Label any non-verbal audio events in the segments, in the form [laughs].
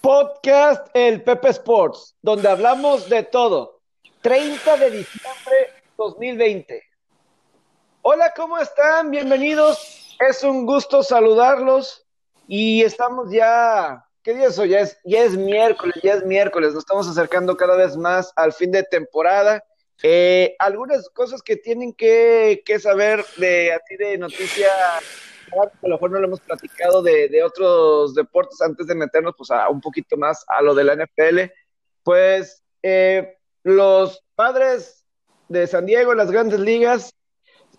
Podcast El Pepe Sports, donde hablamos de todo. 30 de diciembre 2020. Hola, ¿cómo están? Bienvenidos. Es un gusto saludarlos y estamos ya, ¿qué día es hoy? Ya es, ya es miércoles, ya es miércoles. Nos estamos acercando cada vez más al fin de temporada. Eh, algunas cosas que tienen que, que saber de a ti de a lo mejor no lo hemos platicado de, otros deportes antes de meternos pues, a un poquito más a lo de la NFL. Pues eh, los padres de San Diego, las grandes ligas,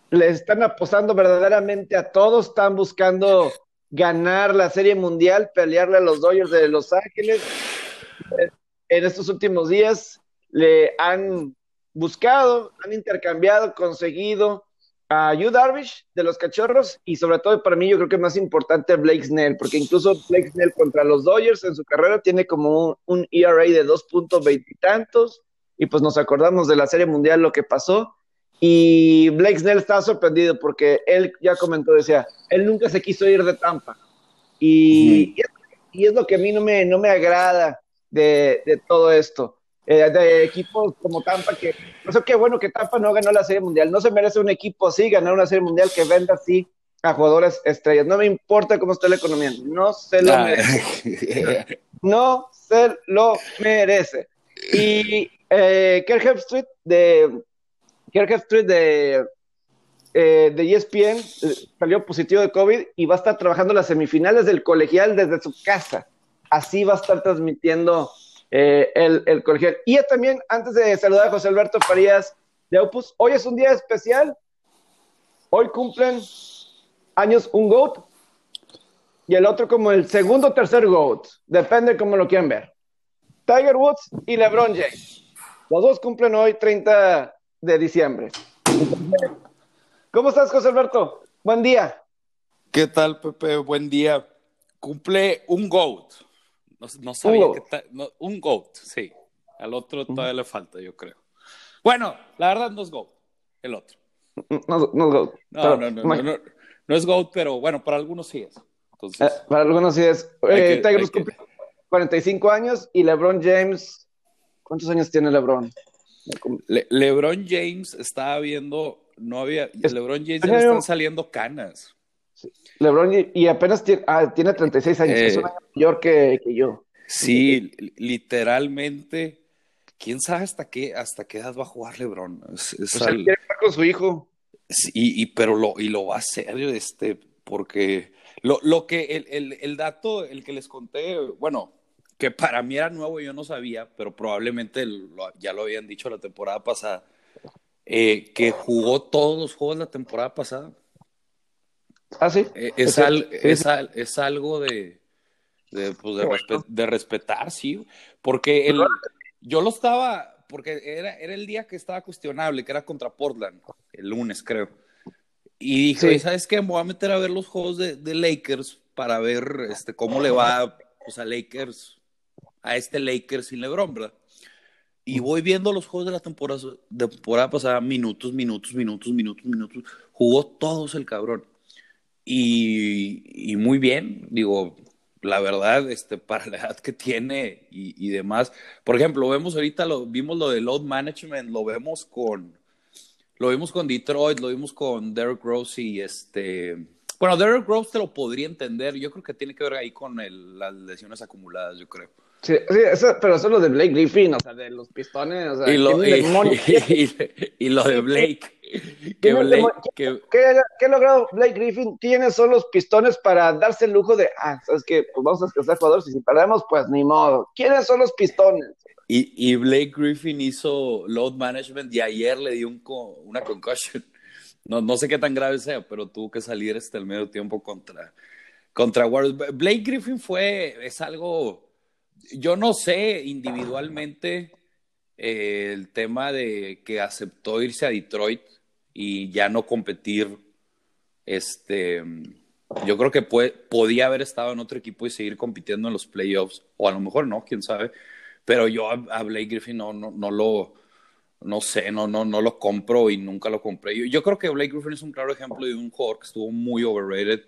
le están apostando verdaderamente a todos, están buscando ganar la Serie Mundial, pelearle a los Dodgers de Los Ángeles. En estos últimos días le han buscado, han intercambiado, conseguido a Yu Darvish de los Cachorros y sobre todo para mí yo creo que más importante Blake Snell, porque incluso Blake Snell contra los Dodgers en su carrera tiene como un, ERA de 2.20 y tantos y pues nos acordamos de la Serie Mundial lo que pasó y Blake Snell estaba sorprendido porque él ya comentó, decía, él nunca se quiso ir de Tampa y, y, es lo que a mí no me, no me agrada de, de todo esto eh, de equipos como Tampa, que no sé qué bueno que Tampa no ganó la Serie Mundial. No se merece un equipo así ganar una Serie Mundial que venda así a jugadores estrellas. No me importa cómo esté la economía, no se lo merece. [laughs] No se lo merece. Y eh, Street de Street de eh, de ESPN eh, salió positivo de COVID y va a estar trabajando las semifinales del colegial desde su casa. Así va a estar transmitiendo eh, el, el, colegial. Y también, antes de saludar a José Alberto Farías de Opus, hoy es un día especial. Hoy cumplen años un GOAT y el otro como el segundo o tercer GOAT. Depende cómo lo quieran ver. Tiger Woods y LeBron James. Los dos cumplen hoy 30 de diciembre. ¿Cómo estás, José Alberto? Buen día. ¿Qué tal, Pepe? Buen día. Cumple un GOAT. No, sabía que un GOAT, sí. Al otro todavía le falta, yo creo. Bueno, la verdad no es GOAT, el otro. No, no es GOAT. No, no, no, no, no, es GOAT, pero bueno, para algunos sí es. Entonces, eh, para algunos sí es. Eh, Tiger cumple 45 años y LeBron James, ¿cuántos años tiene LeBron? LeBron James estaba viendo, no había, LeBron James ya le están saliendo canas. LeBron y apenas tiene, ah, tiene 36 años, es un eh, año mayor que, yo. Sí, literalmente, quién sabe hasta qué, hasta qué edad va a jugar LeBron. Es, pues quiere jugar con su hijo. y, pero lo, y lo va a hacer, este, porque lo, lo que el, el, el, dato, el que les conté, bueno, que para mí era nuevo, yo no sabía, pero probablemente ya lo habían dicho la temporada pasada, eh, que jugó todos los juegos la temporada pasada. Ah, sí. Eh, es, es, algo de, de, pues, de, respetar, sí. Porque el, yo lo estaba, porque era, era el día que estaba cuestionable, que era contra Portland, el lunes, creo. Y dije, ¿sabes qué? Me voy a meter a ver los juegos de, de, Lakers para ver este, cómo le va pues, a Lakers, a este Lakers sin LeBron, ¿verdad? Y voy viendo los juegos de la temporada, temporada pasada, minutos, minutos, minutos, minutos, minutos. Jugó todos el cabrón. Y, muy bien, digo, la verdad, este, [laughs] para la edad que tiene y, demás. Por ejemplo, vemos ahorita, lo, vimos lo de load management, lo vemos con, lo vimos con Detroit, lo vimos con Derek Rose y este, bueno, Derek Rose te lo podría entender, yo creo que tiene que ver ahí con las lesiones acumuladas, yo creo. Sí, sí pero eso es lo de Blake Griffin, o sea, de los pistones, o sea, y lo, [laughs] y lo de Blake. [laughs] ¿Qué, ha logrado Blake Griffin? Tiene solo los pistones para darse el lujo de, ah, ¿sabes qué? Pues vamos a descansar jugadores y si perdemos, pues ni modo. ¿Quiénes son los pistones? Y, y Blake Griffin hizo load management y ayer le dio un una concussion. [laughs] No, no sé qué tan grave sea, pero tuvo que salir hasta el medio tiempo contra, contra Warriors. Blake Griffin fue, es algo, yo no sé individualmente eh, el tema de que aceptó irse a Detroit y ya no competir. Este, yo creo que podía haber estado en otro equipo y seguir compitiendo en los playoffs, o a lo mejor no, quién sabe. Pero yo a, Blake Griffin no, no, no, lo, no sé, no, no, no lo compro y nunca lo compré. Yo, yo, creo que Blake Griffin es un claro ejemplo de un jugador que estuvo muy overrated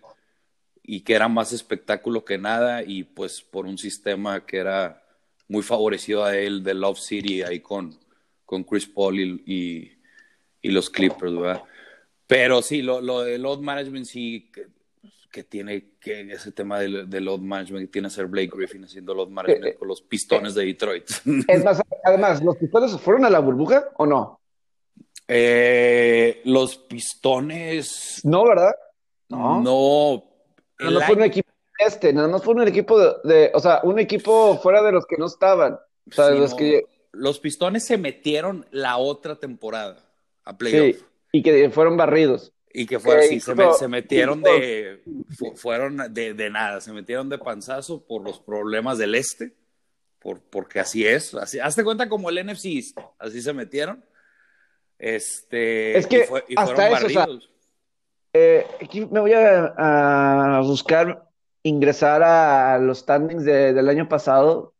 y que era más espectáculo que nada y pues por un sistema que era muy favorecido a él de Love City ahí con, con Chris Paul y, y, los Clippers, ¿verdad? Pero sí, lo, lo de load management sí que, tiene que ese tema de, de, load management que tiene que ser Blake Griffin haciendo load management eh, con los pistones de Detroit. Es más, además, ¿los pistones fueron a la burbuja o no? Eh, los pistones. No, ¿verdad? No. No. No, fue un equipo este, nada más fue un equipo de, o sea, un equipo fuera de los que no estaban. O sea, los, que... los pistones se metieron la otra temporada a playoff. Sí, y que fueron barridos. Y que fueron, sí, se, metieron de, fueron de, de, nada, se metieron de panzazo por los problemas del este, por, porque así es, así, hazte cuenta como el NFC, así se metieron. Este, es que y, fueron hasta barridos. Eh, aquí me voy a, buscar ingresar a los standings del año pasado.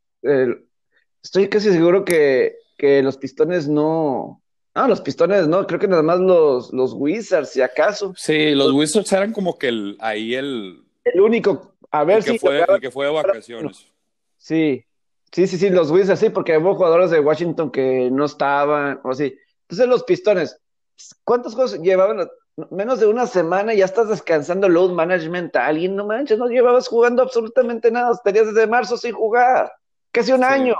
estoy casi seguro que, que, los pistones no. Ah, los pistones no, creo que nada más los, los Wizards, si acaso. Sí, los Wizards eran como que el, ahí el. El único. A ver si. Fue, el que fue de vacaciones. Sí, sí, sí, sí, los Wizards, sí, porque hubo jugadores de Washington que no estaban, o así. Entonces, los pistones, ¿cuántos juegos llevaban? menos de una semana y ya estás descansando load management a alguien, no manches, no llevabas jugando absolutamente nada, tenías desde marzo sin jugar, casi un año,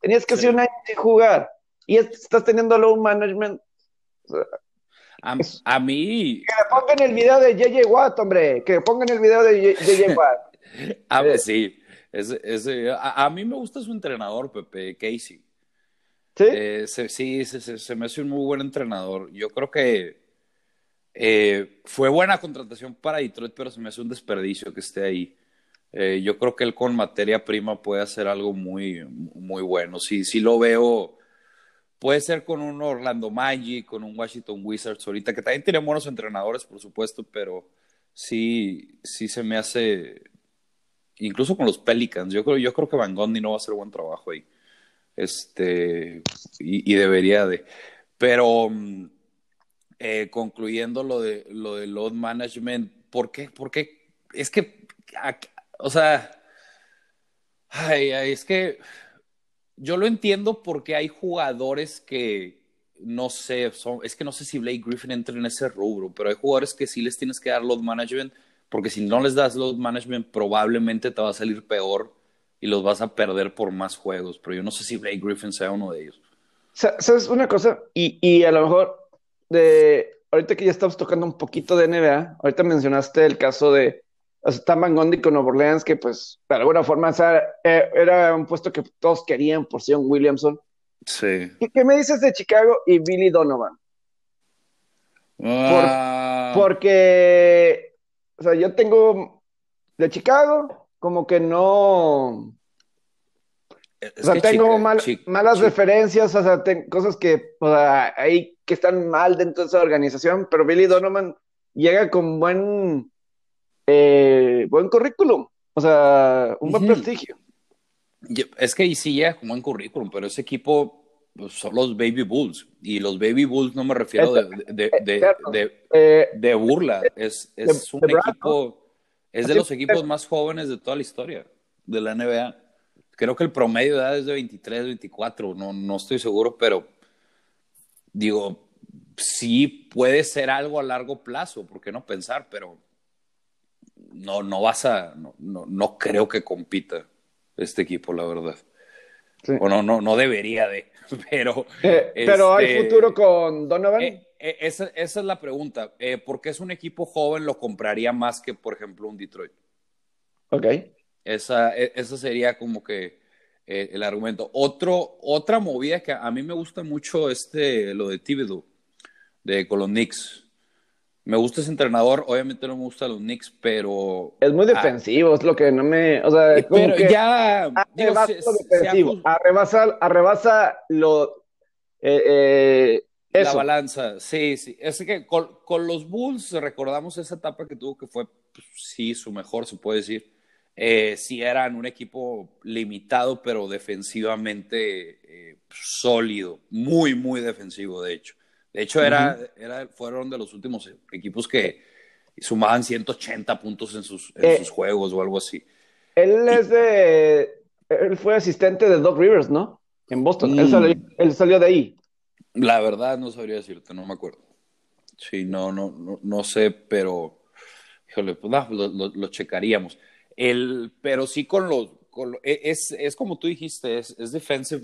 tenías casi un año sin jugar y estás teniendo load management. a, mí... Que pongan el video de JJ Watt, hombre, que pongan el video de JJ [laughs] Watt. a ver, sí, a, a, mí me gusta su entrenador, Pepe Casey. Sí, eh, sí, se, se me hace un muy buen entrenador. Yo creo que eh, fue buena contratación para Detroit, pero se me hace un desperdicio que esté ahí. Eh, yo creo que él con materia prima puede hacer algo muy, muy bueno. Sí, sí lo veo. Puede ser con un Orlando Magic, con un Washington Wizards ahorita, que también tiene buenos entrenadores, por supuesto, pero sí, sí se me hace. Incluso con los Pelicans, yo creo, yo creo que Van Gondi no va a hacer buen trabajo ahí. Este, y, debería de. Pero mm, eh, concluyendo lo de lo de load management, ¿por qué? Porque es que, o sea, es que yo lo entiendo porque hay jugadores que no sé, son, es que no sé si Blake Griffin entra en ese rubro, pero hay jugadores que sí les tienes que dar load management, porque si no les das load management, probablemente te va a salir peor y los vas a perder por más juegos. Pero yo no sé si Blake Griffin sea uno de ellos. ¿Sabes una cosa? Y, y a lo mejor de, ahorita que ya estamos tocando un poquito de NBA, ahorita mencionaste el caso de Stan Van Gundy con Nueva Orleans, que pues de alguna forma eh, era un puesto que todos querían por Sion Williamson. Sí. ¿Qué, me dices de Chicago y Billy Donovan? Ah. porque, o sea, yo tengo de Chicago como que no... o sea, tengo malas referencias, o sea, cosas que o sea, ahí que están mal dentro de esa organización, pero Billy Donovan llega con buen, eh, buen currículum, o sea, un buen prestigio. Es que sí llega con buen currículum, pero ese equipo pues, son los Baby Bulls, y los Baby Bulls no me refiero de, de, eh, de, burla, es, es un equipo, es de los equipos más jóvenes de toda la historia de la NBA. Creo que el promedio de edad es de 23, 24, no, no estoy seguro, pero digo, sí puede ser algo a largo plazo, ¿por qué no pensar? Pero no, no vas a, no, no, creo que compita este equipo, la verdad. O no, no, no debería de, [laughs] pero... Eh, pero hay este, futuro con Donovan. Eh, eh, esa, esa, es la pregunta. ¿Por qué es un equipo joven lo compraría más que, por ejemplo, un Detroit? Ok. Esa, e, esa sería como que el argumento. Otro, otra movida que a mí me gusta mucho este, lo de Thibodeau, de con los Knicks. Me gusta ese entrenador, obviamente no me gusta los Knicks, pero... Es muy defensivo, es lo que no me... O sea, pero ya... Arrebasa, arrebasa, lo... Eh, eh, la balanza, sí, sí. Es que con, con, los Bulls recordamos esa etapa que tuvo que fue, pues, sí, su mejor, se puede decir eh, sí eran un equipo limitado, pero defensivamente eh, sólido, muy, muy defensivo, de hecho. De hecho, era, era, fueron de los últimos equipos que sumaban 180 puntos en sus, en Eh, sus juegos o algo así. Él es de. Él fue asistente de Doc Rivers, ¿no? En Boston. Él, Mm. salió, él salió de ahí. La verdad no sabría decirte, no me acuerdo. Sí, no, no, no, no sé, pero híjole, pues lo, lo- lo checaríamos. El, pero sí con los, con lo- e- es, es como tú dijiste, es, es defensive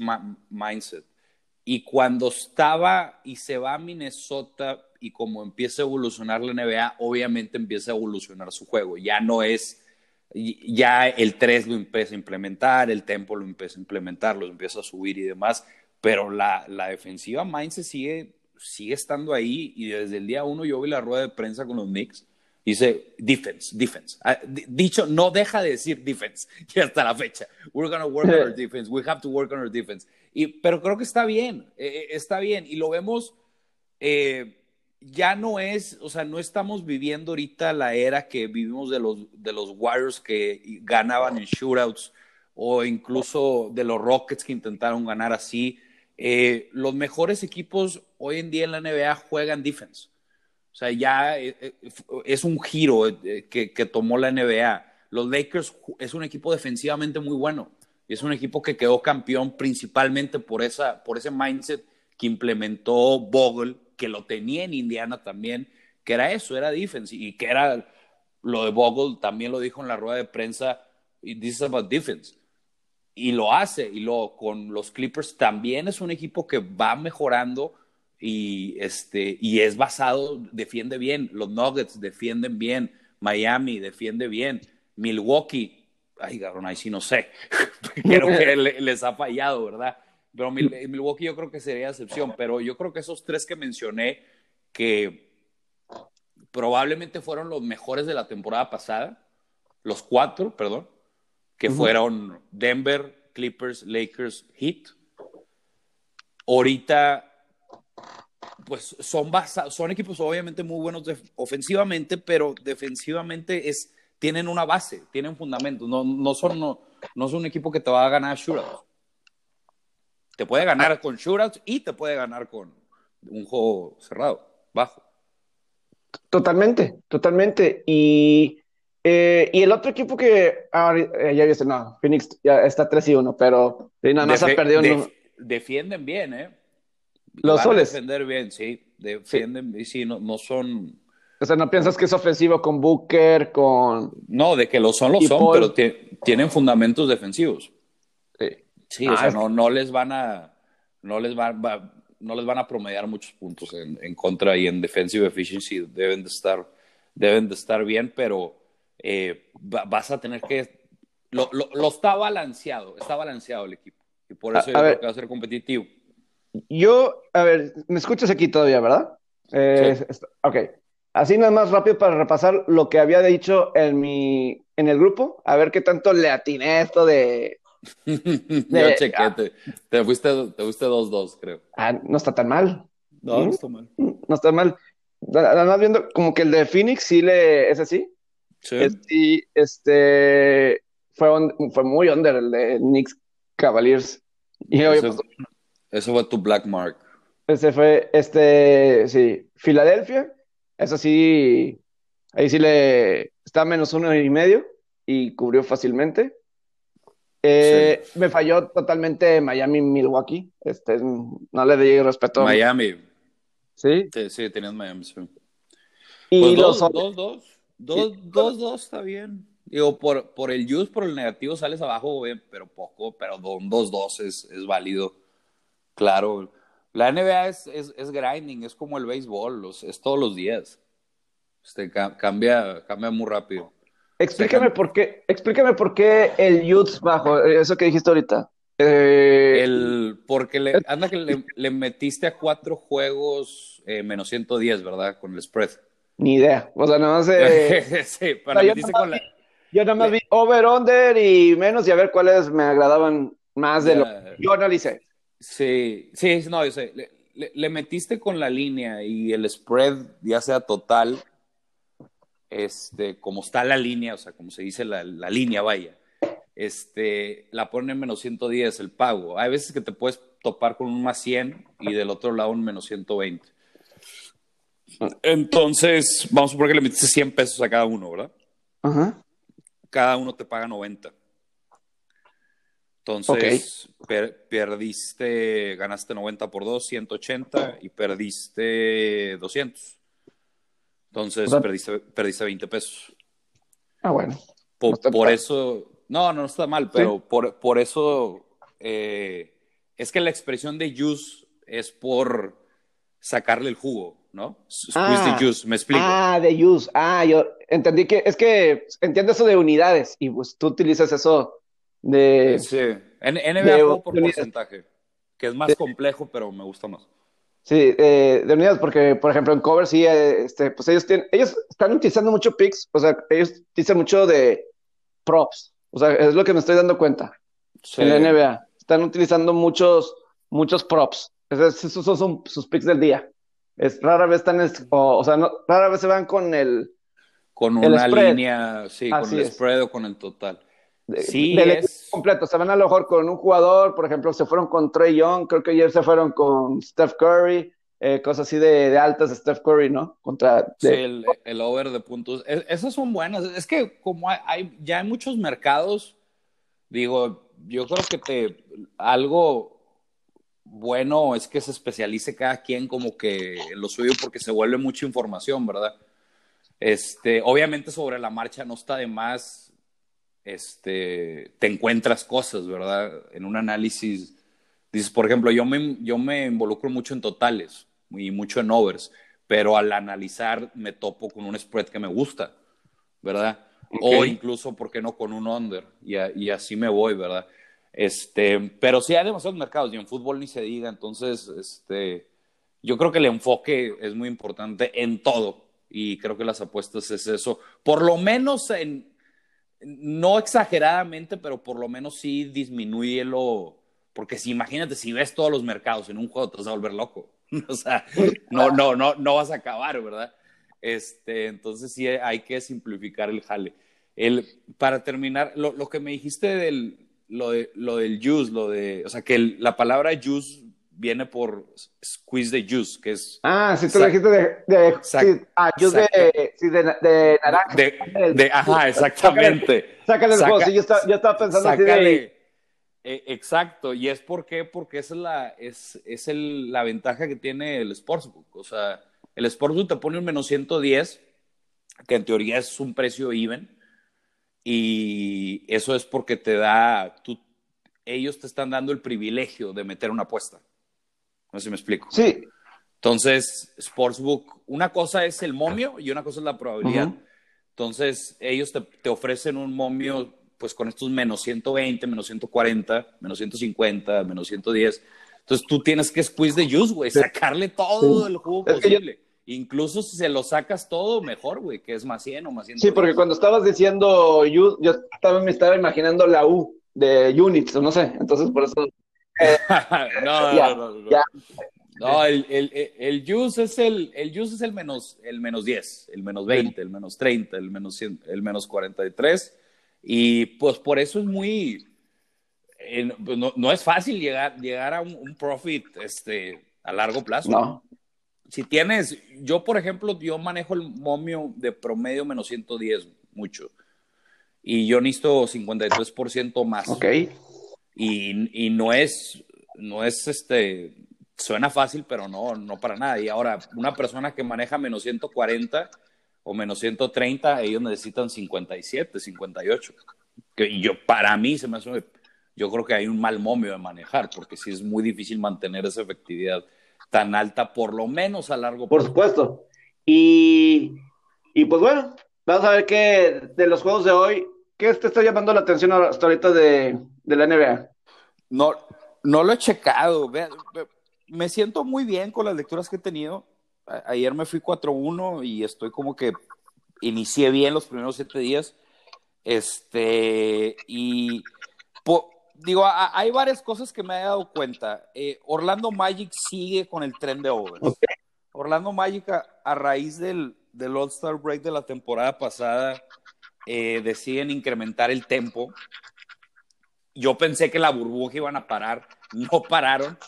mindset. Y cuando estaba y se va a Minnesota y como empieza a evolucionar la NBA, obviamente empieza a evolucionar su juego. Ya no es, ya el 3 lo empieza a implementar, el tempo lo empieza a implementar, lo empieza a subir y demás, pero la, la defensiva mindset sigue, sigue estando ahí y desde el día uno yo vi la rueda de prensa con los Knicks. Dice defense, defense. Ah, di- dicho, no deja de decir defense [laughs] y hasta la fecha. We're going to work on our defense. We have to work on our defense. Y, pero creo que está bien, eh, está bien. Y lo vemos, eh, ya no es, o sea, no estamos viviendo ahorita la era que vivimos de los, de los Warriors que ganaban en shootouts o incluso de los Rockets que intentaron ganar así. Eh, los mejores equipos hoy en día en la NBA juegan defense. O sea, ya eh, eh, es un giro eh, que, que tomó la NBA. Los Lakers es un equipo defensivamente muy bueno. Es un equipo que quedó campeón principalmente por, esa, por ese mindset que implementó Bogle, que lo tenía en Indiana también, que era eso, era defense. Y que era lo de Bogle, también lo dijo en la rueda de prensa, this is about defense y lo hace. Y luego con los Clippers también es un equipo que va mejorando y, este, y es basado, defiende bien. Los Nuggets defienden bien. Miami defiende bien. Milwaukee, ay, cabrón, ahí sí no sé. [laughs] creo que le- les ha fallado, ¿verdad? Pero Mil- Milwaukee yo creo que sería excepción. Pero yo creo que esos tres que mencioné, que probablemente fueron los mejores de la temporada pasada, los cuatro, perdón, que fueron Denver, Clippers, Lakers, Heat. Ahorita, pues son, son equipos obviamente muy buenos ofensivamente, pero defensivamente es, tienen una base, tienen fundamentos. No, no, son, no, no son un equipo que te va a ganar shootouts. Te puede ganar con shootouts y te puede ganar con un juego cerrado, bajo. Totalmente, totalmente. Y, eh, y el otro equipo que ahora- eh, ya viste, no, Phoenix ya está 3 y 1, pero sí, nada más ha perdido. def- defienden bien, ¿eh? Los Van a soles. defender bien, sí. Defienden, y sí, no, no son. O sea, no piensas que es ofensivo con Booker, con. No, de que lo son, lo son, Paul. pero ti- tienen fundamentos defensivos. Sí, Ah, o sea, es- no, no les van a. No les, va- va- no les van a promediar muchos puntos en, en contra y en defensive efficiency deben de estar, deben de estar bien, pero eh, va- vas a tener que. Lo, lo- lo está balanceado, está balanceado el equipo. Y por eso a yo creo que va a ser competitivo. Yo, a ver, ¿me escuchas aquí todavía, verdad? Eh, Sí. ok. Así nada más rápido para repasar lo que había dicho en mi, en el grupo, a ver qué tanto le atiné esto de, [laughs] Yo De- chequé, ah. te, te fuiste te fuiste 2-2, creo. ah, no está tan mal, No, ¿Mm? no está mal. no está mal. Nada más viendo como que el de Phoenix sí le, es así, Sí. sí, este, fue, fue muy under el de Knicks Cavaliers. Y oye, Ese, pues, ese fue tu black mark. Ese fue, este, sí, Filadelfia, eso sí, ahí sí le, está a menos uno y medio y cubrió fácilmente. Eh, Me falló totalmente Miami-Milwaukee, este, no le di respeto. Miami. Sí, Sí, sí, tenías Miami. Sí. y Pues los dos, dos, dos. Dos, dos, dos, está bien. Digo, por, por el use, por el negativo sales abajo, bien, pero poco, pero un 2-2 es, es válido. Claro. La NBA es, es, es grinding, es como el béisbol, los- es todos los días. Este, ca- cambia, cambia muy rápido. Explícame por qué, explícame por qué el Utes bajo, eso que dijiste ahorita. Eh, El, porque le, anda que le, le metiste a cuatro juegos eh, menos 110, ¿verdad? Con el spread. ni idea, o sea, nada más, eh, [laughs] sí, pero o sea, yo nada con más la. Yo nada más vi over, under y menos y a ver cuáles me agradaban más de lo que yo analicé. Sí, sí, no, yo sé. Le, le- le metiste con la línea y el spread, ya sea total, este, como está la línea, o sea, como se dice la, la línea, vaya, este, la pone en menos 110 el pago. Hay veces que te puedes topar con un más 100 y del otro lado un menos 120. Entonces, vamos a suponer que le metiste 100 pesos a cada uno, ¿verdad? Ajá. Cada uno te paga 90. Entonces, per- perdiste, ganaste 90 por 2, 180 y perdiste 200. Entonces, O sea- perdiste, perdiste 20 pesos. Ah, bueno. No por eso, no, no está mal, pero por, por eso eh, es que la expresión de juice es por sacarle el jugo, ¿no? Squeeze Ah. the juice, me explico. Ah, de use. Ah, yo entendí que es que entiendo eso de unidades y pues tú utilizas eso de Sí, en NBA juego por porcentaje, que es más complejo, pero me gusta más. Sí, eh, de unidades, porque por ejemplo en cover sí, eh, este, pues ellos tienen, ellos están utilizando mucho picks, o sea, ellos utilizan mucho de props, o sea, es lo que me estoy dando cuenta Sí. en la NBA, están utilizando muchos, muchos props, esos, esos son, son sus picks del día, es rara vez están, es- o, o sea, no, rara vez se van con el Con una línea, sí, con el es. spread o con el total. De- Sí, del es- equipo completo, se van a lo mejor con un jugador, por ejemplo, se fueron con Trey Young, creo que ayer se fueron con Steph Curry, eh, cosas así de, de altas de Steph Curry, ¿no? Contra Sí, el, el over de puntos. Es- esas son buenas. Es que como hay, hay- ya hay muchos mercados, digo, yo creo que te algo bueno es que se especialice cada quien como que en lo suyo porque se vuelve mucha información, ¿verdad? Este, obviamente sobre la marcha no está de más, este, te encuentras cosas, ¿verdad? En un análisis, dices, por ejemplo, yo me, yo me involucro mucho en totales y mucho en overs, pero al analizar me topo con un spread que me gusta, ¿verdad? O incluso, ¿por qué no con un under? Y, a- y así me voy, ¿verdad? Este, pero sí hay demasiados mercados y en fútbol ni se diga, entonces, este, yo creo que el enfoque es muy importante en todo y creo que las apuestas es eso, por lo menos en, no exageradamente, pero por lo menos sí disminúyelo, porque si imagínate, si ves todos los mercados en un juego te vas a volver loco, [laughs] o sea, no, no, no, no vas a acabar, ¿verdad? Este, entonces sí hay que simplificar el jale. El, para terminar, lo, lo que me dijiste del, lo, de, lo del juice, lo de, o sea, que la palabra juice viene por squeeze the juice, que es Ah, sí, tú lo dijiste de, de sí, ah, juice de, sí, de, de naranja. de, de- ajá, exactamente. Sácale el juego, sí, yo estaba, yo estaba pensando así Sácale. de, Eh, exacto, y es por qué, porque esa es la, es, es el, la ventaja que tiene el Sportsbook. O sea, el Sportsbook te pone un menos 110, que en teoría es un precio even, y eso es porque te da, tú, ellos te están dando el privilegio de meter una apuesta. No sé si me explico. sí, Entonces, Sportsbook, una cosa es el momio y una cosa es la probabilidad. Entonces, ellos te, te ofrecen un momio, pues con estos menos 120, menos 140, menos 150, menos 110. Entonces, tú tienes que squeeze the juice, güey, sacarle todo Sí. el jugo Es que yo- posible. Incluso si se lo sacas todo, mejor, güey, que es más 100 o más 100. sí, porque cuando estabas diciendo you, yo estaba, me estaba imaginando la U de units, o no sé, entonces por eso, [laughs] no, Ya, no, no, no. ya. No, el, el, el juice es el, el juice es el menos, el menos 10, el menos 20, el menos 30, el menos 100, el menos 43. Y pues por eso es muy, eh, no, no es fácil llegar, llegar a un, un profit este, a largo plazo. no, Si tienes, yo por ejemplo, yo manejo el momio de promedio menos 110 mucho. Y yo necesito 53% más ok, y, y no es, no es este, suena fácil, pero no, no para nada. Y ahora, una persona que maneja menos 140 o menos 130, ellos necesitan 57, 58. Que y yo, para mí, se me hace, yo creo que hay un mal momio de manejar, porque sí es muy difícil mantener esa efectividad tan alta, por lo menos a largo por plazo. supuesto. Y, y pues bueno, vamos a ver qué de los juegos de hoy, ¿qué te está llamando la atención hasta ahorita de, de la NBA? No, no lo he checado. Me siento muy bien con las lecturas que he tenido. Ayer me fui 4-1 y estoy como que inicié bien los primeros siete días. Este, y po- digo, a- hay varias cosas que me he dado cuenta. Eh, Orlando Magic sigue con el tren de overs. Ok. Orlando Magic, a, a raíz del, del All-Star Break de la temporada pasada, eh, deciden incrementar el tempo. Yo pensé que la burbuja iban a parar, [laughs] no pararon.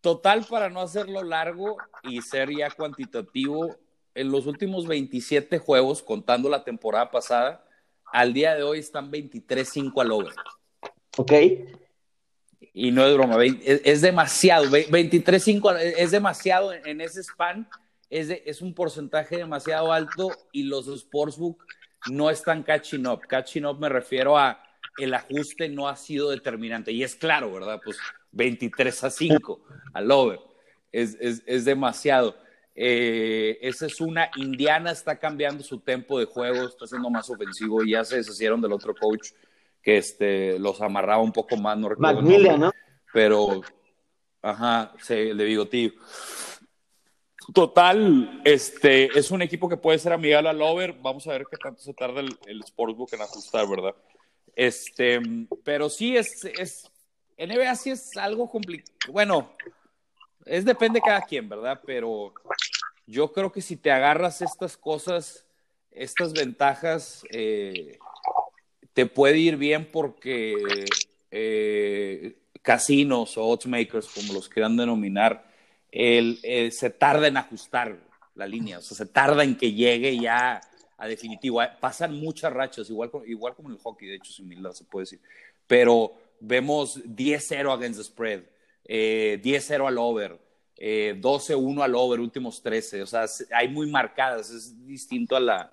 Total, para no hacerlo largo y ser ya cuantitativo, en los últimos 27 juegos, contando la temporada pasada, al día de hoy están 23-5 al over. Ok. Y no es broma, es, demasiado. 23-5 es demasiado en, ese span. Es, es un porcentaje demasiado alto y los sportsbook no están catching up. Catching up me refiero a el ajuste no ha sido determinante. Y es claro, ¿verdad? Pues 23 a 5 al over. Es, es, es demasiado. Eh, esa es una. Indiana está cambiando su tempo de juego, está siendo más ofensivo y ya se deshicieron del otro coach que este, los amarraba un poco más. No recuerdo ¿no? Pero, ajá, sí, el de Bigotillo. Total, este es un equipo que puede ser amigable al over. Vamos a ver qué tanto se tarda el, el Sportsbook en ajustar, ¿verdad? Este, pero sí es, es NBA sí es algo complicado. Bueno, es depende de cada quien, ¿verdad? Pero yo creo que si te agarras estas cosas, estas ventajas, eh, te puede ir bien porque eh, casinos o oddsmakers, como los quieran denominar, el, eh, se tarda en ajustar la línea, o sea, se tarda en que llegue ya a definitivo. Pasan muchas rachas, igual, igual como en el hockey, de hecho, similar se puede decir. Pero vemos 10-0 against the spread, 10-0 al over, 12-1 al over, últimos 13. O sea, hay muy marcadas, es distinto a la,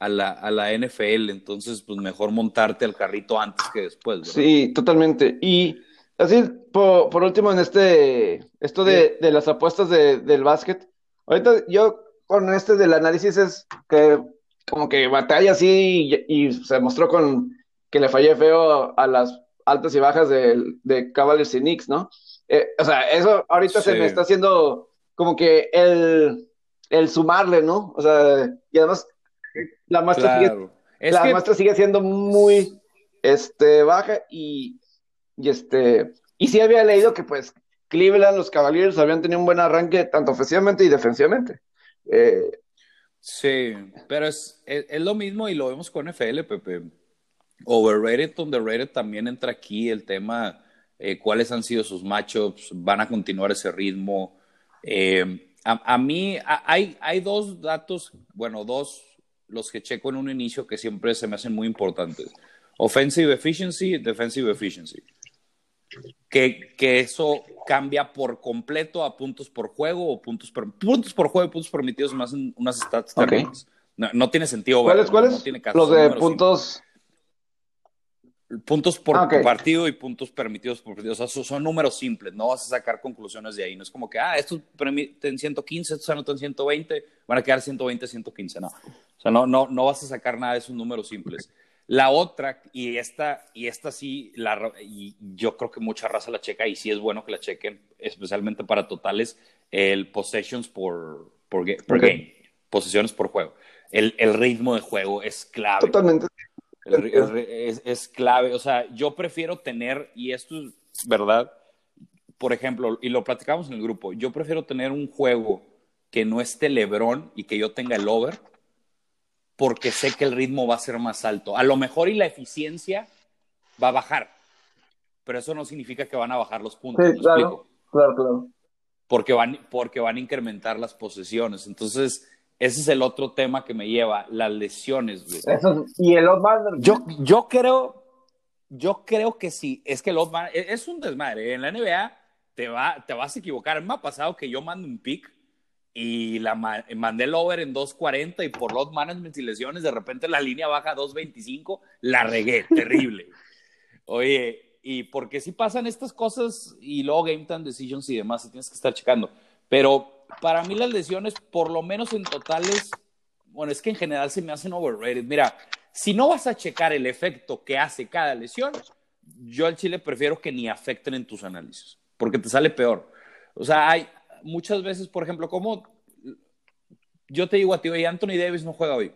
a la, a la NFL. Entonces, pues mejor montarte al carrito antes que después. Sí, totalmente. Y así, por, por, último, en este, esto de, de las apuestas de, del básquet, ahorita yo con este del análisis es que como que batalla así y, se mostró con que le fallé feo a las altas y bajas de, de Cavaliers y Knicks, ¿no? Eh, o sea, eso ahorita se me está haciendo como que el, el sumarle, ¿no? O sea, y además la muestra, sigue, la muestra sigue siendo muy este, baja y, y, este, y sí había leído que pues Cleveland, los Cavaliers habían tenido un buen arranque tanto ofensivamente y defensivamente. Eh, sí, pero es, es, lo mismo y lo vemos con FL, Pepe. Overrated, underrated también entra aquí el tema, eh, cuáles han sido sus matchups, van a continuar ese ritmo. Eh, a, a, mí hay, hay dos datos, bueno, dos los que checo en un inicio que siempre se me hacen muy importantes. Offensive efficiency, defensive efficiency. Que, que eso cambia por completo a puntos por juego o puntos por, puntos por juego y puntos permitidos más en unas stats no, tiene sentido. ¿Cuáles? ¿Cuáles? Los de puntos. Puntos por ah, partido y puntos permitidos por partido. O sea, son, números simples, no vas a sacar conclusiones de ahí. No es como que, ah, estos permiten 115, estos anotan 120, van a quedar 120, 115. No. O sea, no, no, no vas a sacar nada de esos números simples. La otra, y esta, y esta sí, la, y yo creo que mucha raza la checa, y sí es bueno que la chequen, especialmente para totales, el possessions por, por, game, posesiones por juego. El, el ritmo de juego es clave. Totalmente es, clave. O sea, yo prefiero tener, y esto es verdad, por ejemplo, y lo platicamos en el grupo, yo prefiero tener un juego que no esté Lebron y que yo tenga el over, porque sé que el ritmo va a ser más alto. A lo mejor y la eficiencia va a bajar, pero eso no significa que van a bajar los puntos. claro, claro, claro. Porque van, porque van a incrementar las posesiones. Entonces, ese es el otro tema que me lleva, las lesiones, y el Yo, yo creo, yo creo que sí, es que el e, es un desmadre. En la NBA te, va, te vas a equivocar. Me ha pasado que yo mando un pick y la mandé el over en 2.40 y por los management y lesiones de repente la línea baja a 2.25, la regué, [laughs] terrible. Oye, y porque si pasan estas cosas y luego game time decisions y demás, tienes que estar checando. Pero para mí las lesiones, por lo menos en totales, bueno, es que en general se me hacen overrated. Mira, si no vas a checar el efecto que hace cada lesión, yo al Chile prefiero que ni afecten en tus análisis, porque te sale peor. O sea, hay muchas veces, por ejemplo, como yo te digo a ti, oye, Anthony Davis no juega hoy.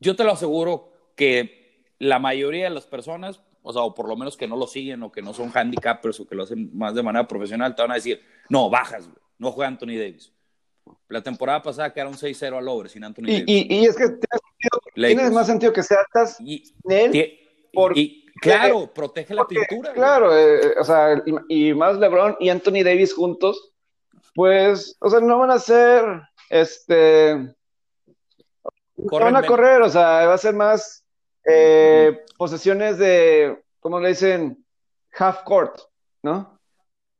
Yo te lo aseguro que la mayoría de las personas, o sea, o por lo menos que no lo siguen o que no son handicappers o que lo hacen más de manera profesional, te van a decir, no, bajas, güey no juega Anthony Davis. La temporada pasada quedaron 6-0 al over sin Anthony Davis. Y, es que tiene, más sentido que sea altas y, él. y, claro, protege la pintura. Claro, eh, o sea, y, más LeBron y Anthony Davis juntos, pues, o sea, no van a ser Este. van a correr, o sea, va a ser más eh, posesiones de, ¿cómo le dicen? Half court, ¿no?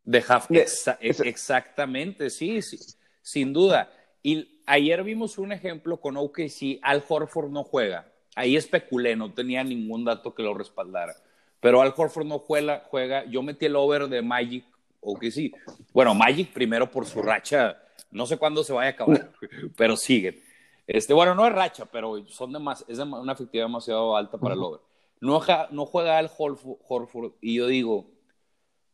De half, exactamente, sí, sí, sin duda. Y ayer vimos un ejemplo con OKC, Al Horford no juega. Ahí especulé, no tenía ningún dato que lo respaldara. Pero Al Horford no juega, juega. Yo metí el over de Magic, OKC. Bueno, Magic primero por su racha, no sé cuándo se vaya a acabar, [laughs] pero siguen. Este, bueno, no es racha, pero son de es una efectividad demasiado alta para el over. No, no juega Al Horford y yo digo,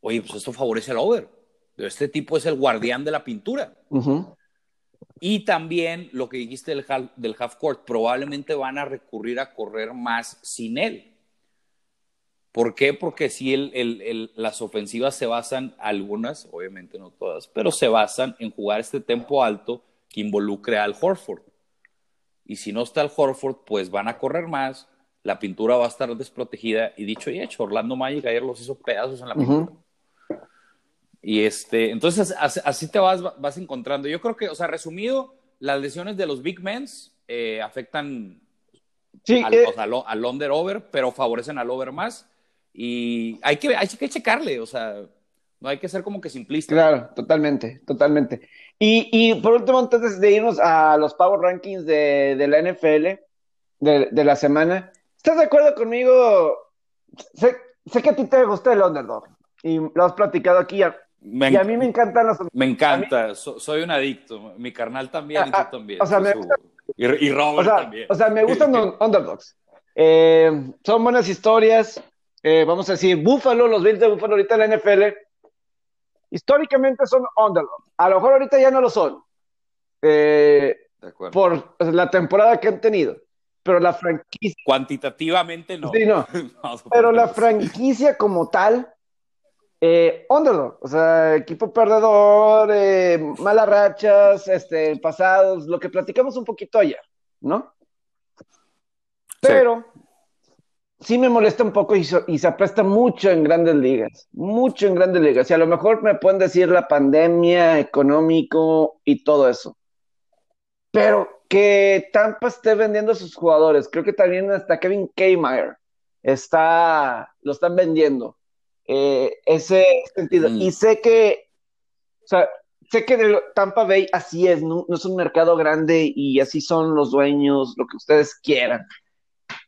oye, pues esto favorece el over. Este tipo es el guardián de la pintura. Y también lo que dijiste del half, del half court, probablemente van a recurrir a correr más sin él. ¿Por qué? Porque si el, el, las ofensivas se basan, algunas, obviamente no todas, pero se basan en jugar este tempo alto que involucre al Horford. Y si no está el Horford, pues van a correr más, la pintura va a estar desprotegida. Y dicho y hecho, Orlando Magic ayer los hizo pedazos en la pintura. Y este, entonces así, te vas, vas encontrando. Yo creo que, o sea, resumido, las lesiones de los big men eh, afectan al, eh, al, under over, pero favorecen al over más. Y hay que, hay que checarle, o sea, no hay que ser como que simplista. Claro, totalmente, totalmente. Y, y por último, antes de irnos a los Power Rankings de, de la NFL de, de, la semana, ¿estás de acuerdo conmigo? Sé, sé que a ti te gusta el underdog y lo has platicado aquí y a mí me encantan los. Me encanta, soy un adicto. Mi carnal también y tú también. O sea, me gusta... y, Robert o sea, también. O sea, me gustan los [laughs] underdogs. Eh, son buenas historias. Eh, vamos a decir, Buffalo, los Bills de Buffalo ahorita en la NFL, históricamente son underdogs. A lo mejor ahorita ya no lo son. Eh, por la temporada que han tenido. Pero la franquicia. Cuantitativamente no. Sí, no. [laughs] pero la franquicia como tal eh, underdog, o sea, equipo perdedor, eh, malas rachas, este, pasados, lo que platicamos un poquito ayer, ¿no? Pero sí, me molesta un poco y, y, se apresta mucho en grandes ligas, mucho en grandes ligas. Y a lo mejor me pueden decir la pandemia, económico y todo eso. Pero que Tampa esté vendiendo a sus jugadores, creo que también hasta Kevin Kmeyer está, lo están vendiendo eh, ese sentido. Mm. Y sé que, o sea, sé que Tampa Bay así es, no, es un mercado grande y así son los dueños, lo que ustedes quieran.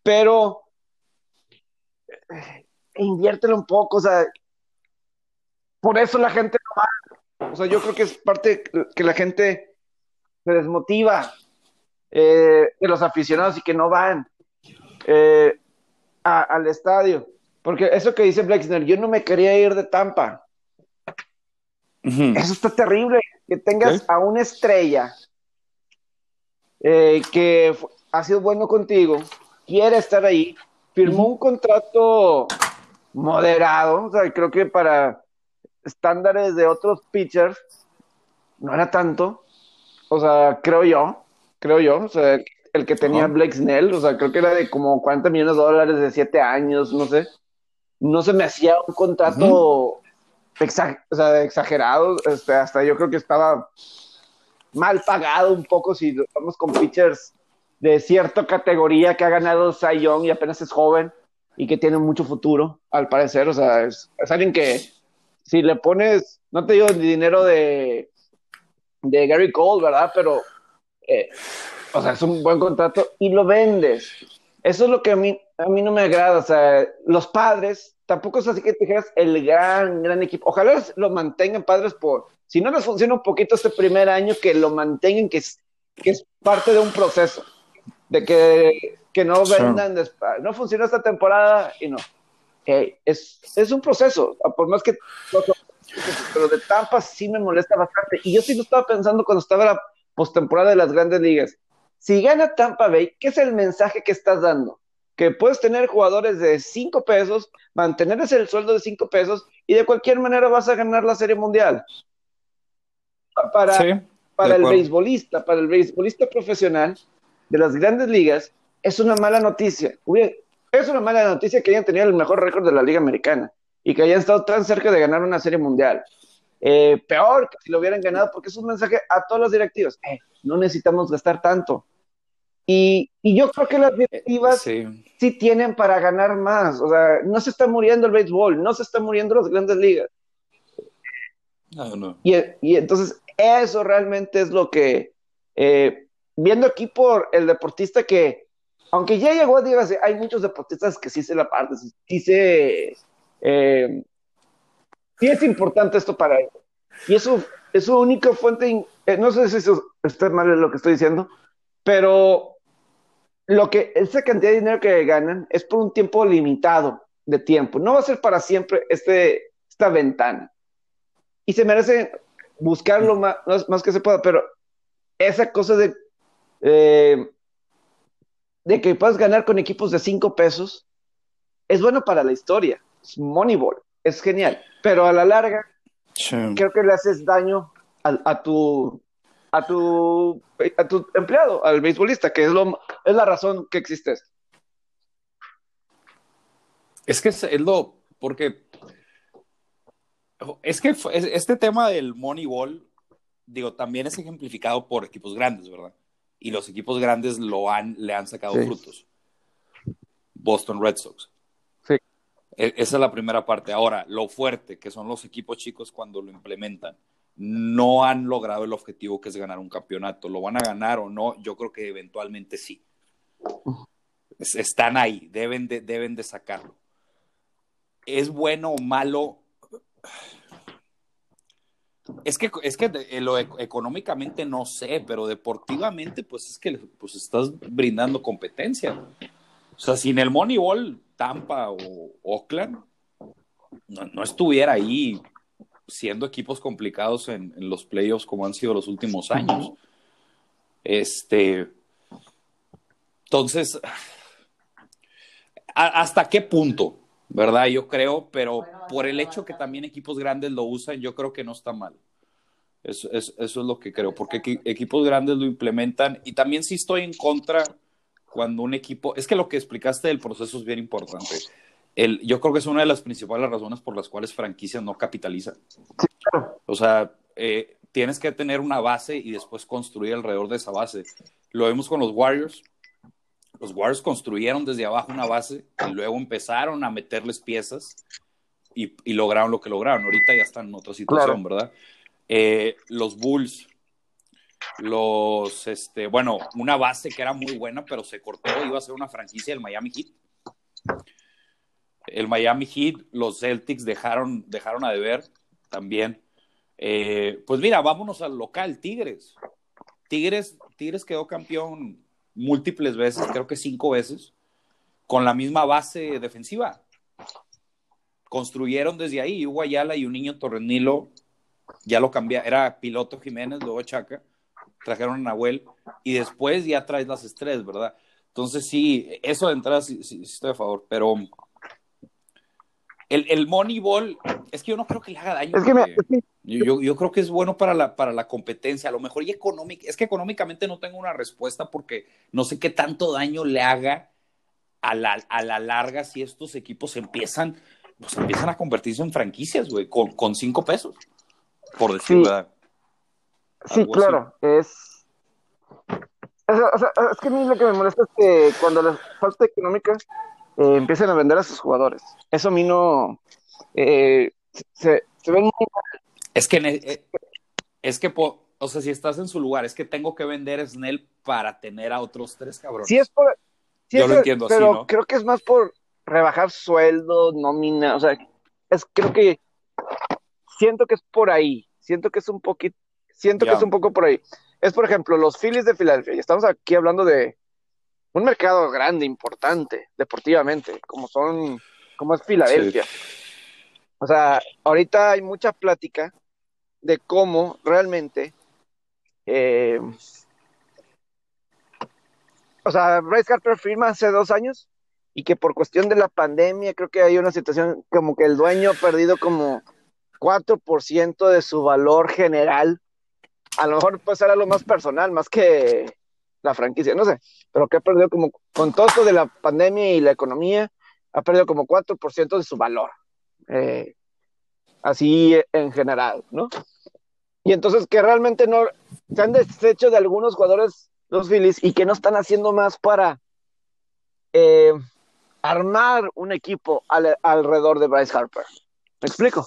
Pero eh, inviértelo un poco, o sea, por eso la gente no va. O sea, yo creo que es parte que la gente se desmotiva eh, de los aficionados y que no van al estadio. Porque eso que dice Blexner, yo no me quería ir de Tampa. Eso está terrible. Que tengas a una estrella eh, que ha sido bueno contigo, quiere estar ahí, firmó un contrato moderado, o sea, creo que para estándares de otros pitchers no era tanto, o sea, creo yo, creo yo, o sea, el que tenía Blake Snell, o sea, creo que era de como 40 millones de dólares de 7 años, no sé no se me hacía un contrato exagerado, este, hasta yo creo que estaba mal pagado un poco si vamos con pitchers de cierta categoría que ha ganado Cy Young y apenas es joven y que tiene mucho futuro, al parecer, o sea, es, alguien que si le pones, no te digo dinero de, de Gary Cole, ¿verdad? Pero, eh, o sea, es un buen contrato y lo vendes. Eso es lo que a mí, a mí no me agrada. O sea, los padres, tampoco es así que te dijeras el gran, gran equipo. Ojalá lo mantengan padres por, si no les funciona un poquito este primer año, que lo mantengan, que es, que es parte de un proceso. De que, que no vendan, no funcionó esta temporada y no. es, es un proceso, por más que pero de Tampa sí me molesta bastante. Y yo sí lo estaba pensando cuando estaba la postemporada de las grandes ligas. Si gana Tampa Bay, ¿qué es el mensaje que estás dando? Que puedes tener jugadores de 5 pesos, mantenerles el sueldo de 5 pesos y de cualquier manera vas a ganar la Serie Mundial. Para, para el beisbolista, para el beisbolista profesional de las grandes ligas, es una mala noticia. Es una mala noticia que hayan tenido el mejor récord de la Liga Americana y que hayan estado tan cerca de ganar una Serie Mundial. Eh, peor que si lo hubieran ganado, porque es un mensaje a todos los directivos. Eh, no necesitamos gastar tanto. Y, yo creo que las directivas sí. tienen para ganar más. O sea, no se está muriendo el béisbol, no se está muriendo las grandes ligas. No, no. Y, y, entonces eso realmente es lo que, eh, viendo aquí por el deportista que, aunque ya llegó, dígase, hay muchos deportistas que sí se la parte, sí se, eh, sí es importante esto para él. Y eso es su única fuente, eh, no sé si eso está mal lo que estoy diciendo, pero lo que, esa cantidad de dinero que ganan es por un tiempo limitado de tiempo, no va a ser para siempre este, esta ventana. Y se merece buscarlo más, más que se pueda, pero esa cosa de, eh, de que puedas ganar con equipos de cinco pesos es bueno para la historia, es Moneyball, es genial, pero a la larga creo que le haces daño a, tu a tu a tu empleado, al beisbolista, que es lo es la razón que existe Es que es, lo porque es que este tema del Moneyball, digo, también es ejemplificado por equipos grandes, ¿verdad? Y los equipos grandes lo han, le han sacado frutos. Boston Red Sox. Sí. E, esa es la primera parte. Ahora, lo fuerte, que son los equipos chicos cuando lo implementan, no han logrado el objetivo que es ganar un campeonato. ¿Lo van a ganar o no? Yo creo que eventualmente sí. Están ahí, deben de, deben de sacarlo. ¿Es bueno o malo? Es que, es que lo económicamente no sé, pero deportivamente, pues es que pues estás brindando competencia. O sea, sin el Moneyball, Tampa o Oakland no, estuviera ahí siendo equipos complicados en, los playoffs como han sido los últimos años. Este. Entonces, ¿hasta qué punto? ¿verdad? Yo creo, pero por el hecho que también equipos grandes lo usan, yo creo que no está mal. Eso, es lo que creo, porque equipos grandes lo implementan y también sí estoy en contra cuando un equipo, es que lo que explicaste del proceso es bien importante. El, yo creo que es una de las principales razones por las cuales franquicias no capitalizan. O sea, eh, tienes que tener una base y después construir alrededor de esa base. Lo vemos con los Warriors, los Warriors construyeron desde abajo una base y luego empezaron a meterles piezas y, lograron lo que lograron. Ahorita ya están en otra situación, ¿verdad? Eh, los Bulls, los, este, bueno, una base que era muy buena, pero se cortó, iba a ser una franquicia del Miami Heat. El Miami Heat, los Celtics dejaron, dejaron a deber también. Eh, pues mira, vámonos al local, Tigres. Tigres, Tigres quedó campeón múltiples veces, creo que cinco veces, con la misma base defensiva. Construyeron desde ahí, Hugo Ayala y un niño Torrenilo, ya lo cambiaron, era piloto Jiménez, luego Chaca, trajeron a Nahuel, y después ya traes las estrellas, ¿verdad? Entonces sí, eso de entrada sí, estoy a favor, pero el, el Moneyball, es que yo no creo que le haga daño. yo, yo, creo que es bueno para la, para la competencia, a lo mejor y económica, es que económicamente no tengo una respuesta porque no sé qué tanto daño le haga a la, a la larga si estos equipos empiezan, pues empiezan a convertirse en franquicias, güey, con, con cinco pesos, por decir verdad. Sí, claro, es... es que a mí lo que me molesta es que cuando la falta económica eh, empiecen a vender a sus jugadores. Eso a mí no. Eh, se, se ven muy Es que, eh, es que, o sea, si estás en su lugar, es que tengo que vender Snell para tener a otros tres cabrones. Sí, es por. Yo lo entiendo así, ¿no? creo que es más por rebajar sueldo, nómina, o sea, es creo que siento que es por ahí, siento que es un poquito, siento que es un poco por ahí. Es por ejemplo los Phillies de Filadelfia, y estamos aquí hablando de un mercado grande, importante, deportivamente, como son, como es Filadelfia. O sea, ahorita hay mucha plática de cómo realmente, eh, o sea, Bryce Carter firma hace dos años y que por cuestión de la pandemia creo que hay una situación como que el dueño ha perdido como 4% de su valor general. A lo mejor puede ser algo más personal, más que la franquicia, no sé, pero que ha perdido como, con todo esto de la pandemia y la economía, ha perdido como 4% de su valor, eh, así en general, ¿no? Y entonces que realmente no, se han deshecho de algunos jugadores los Phillies y que no están haciendo más para eh, armar un equipo alrededor de Bryce Harper. ¿Me explico?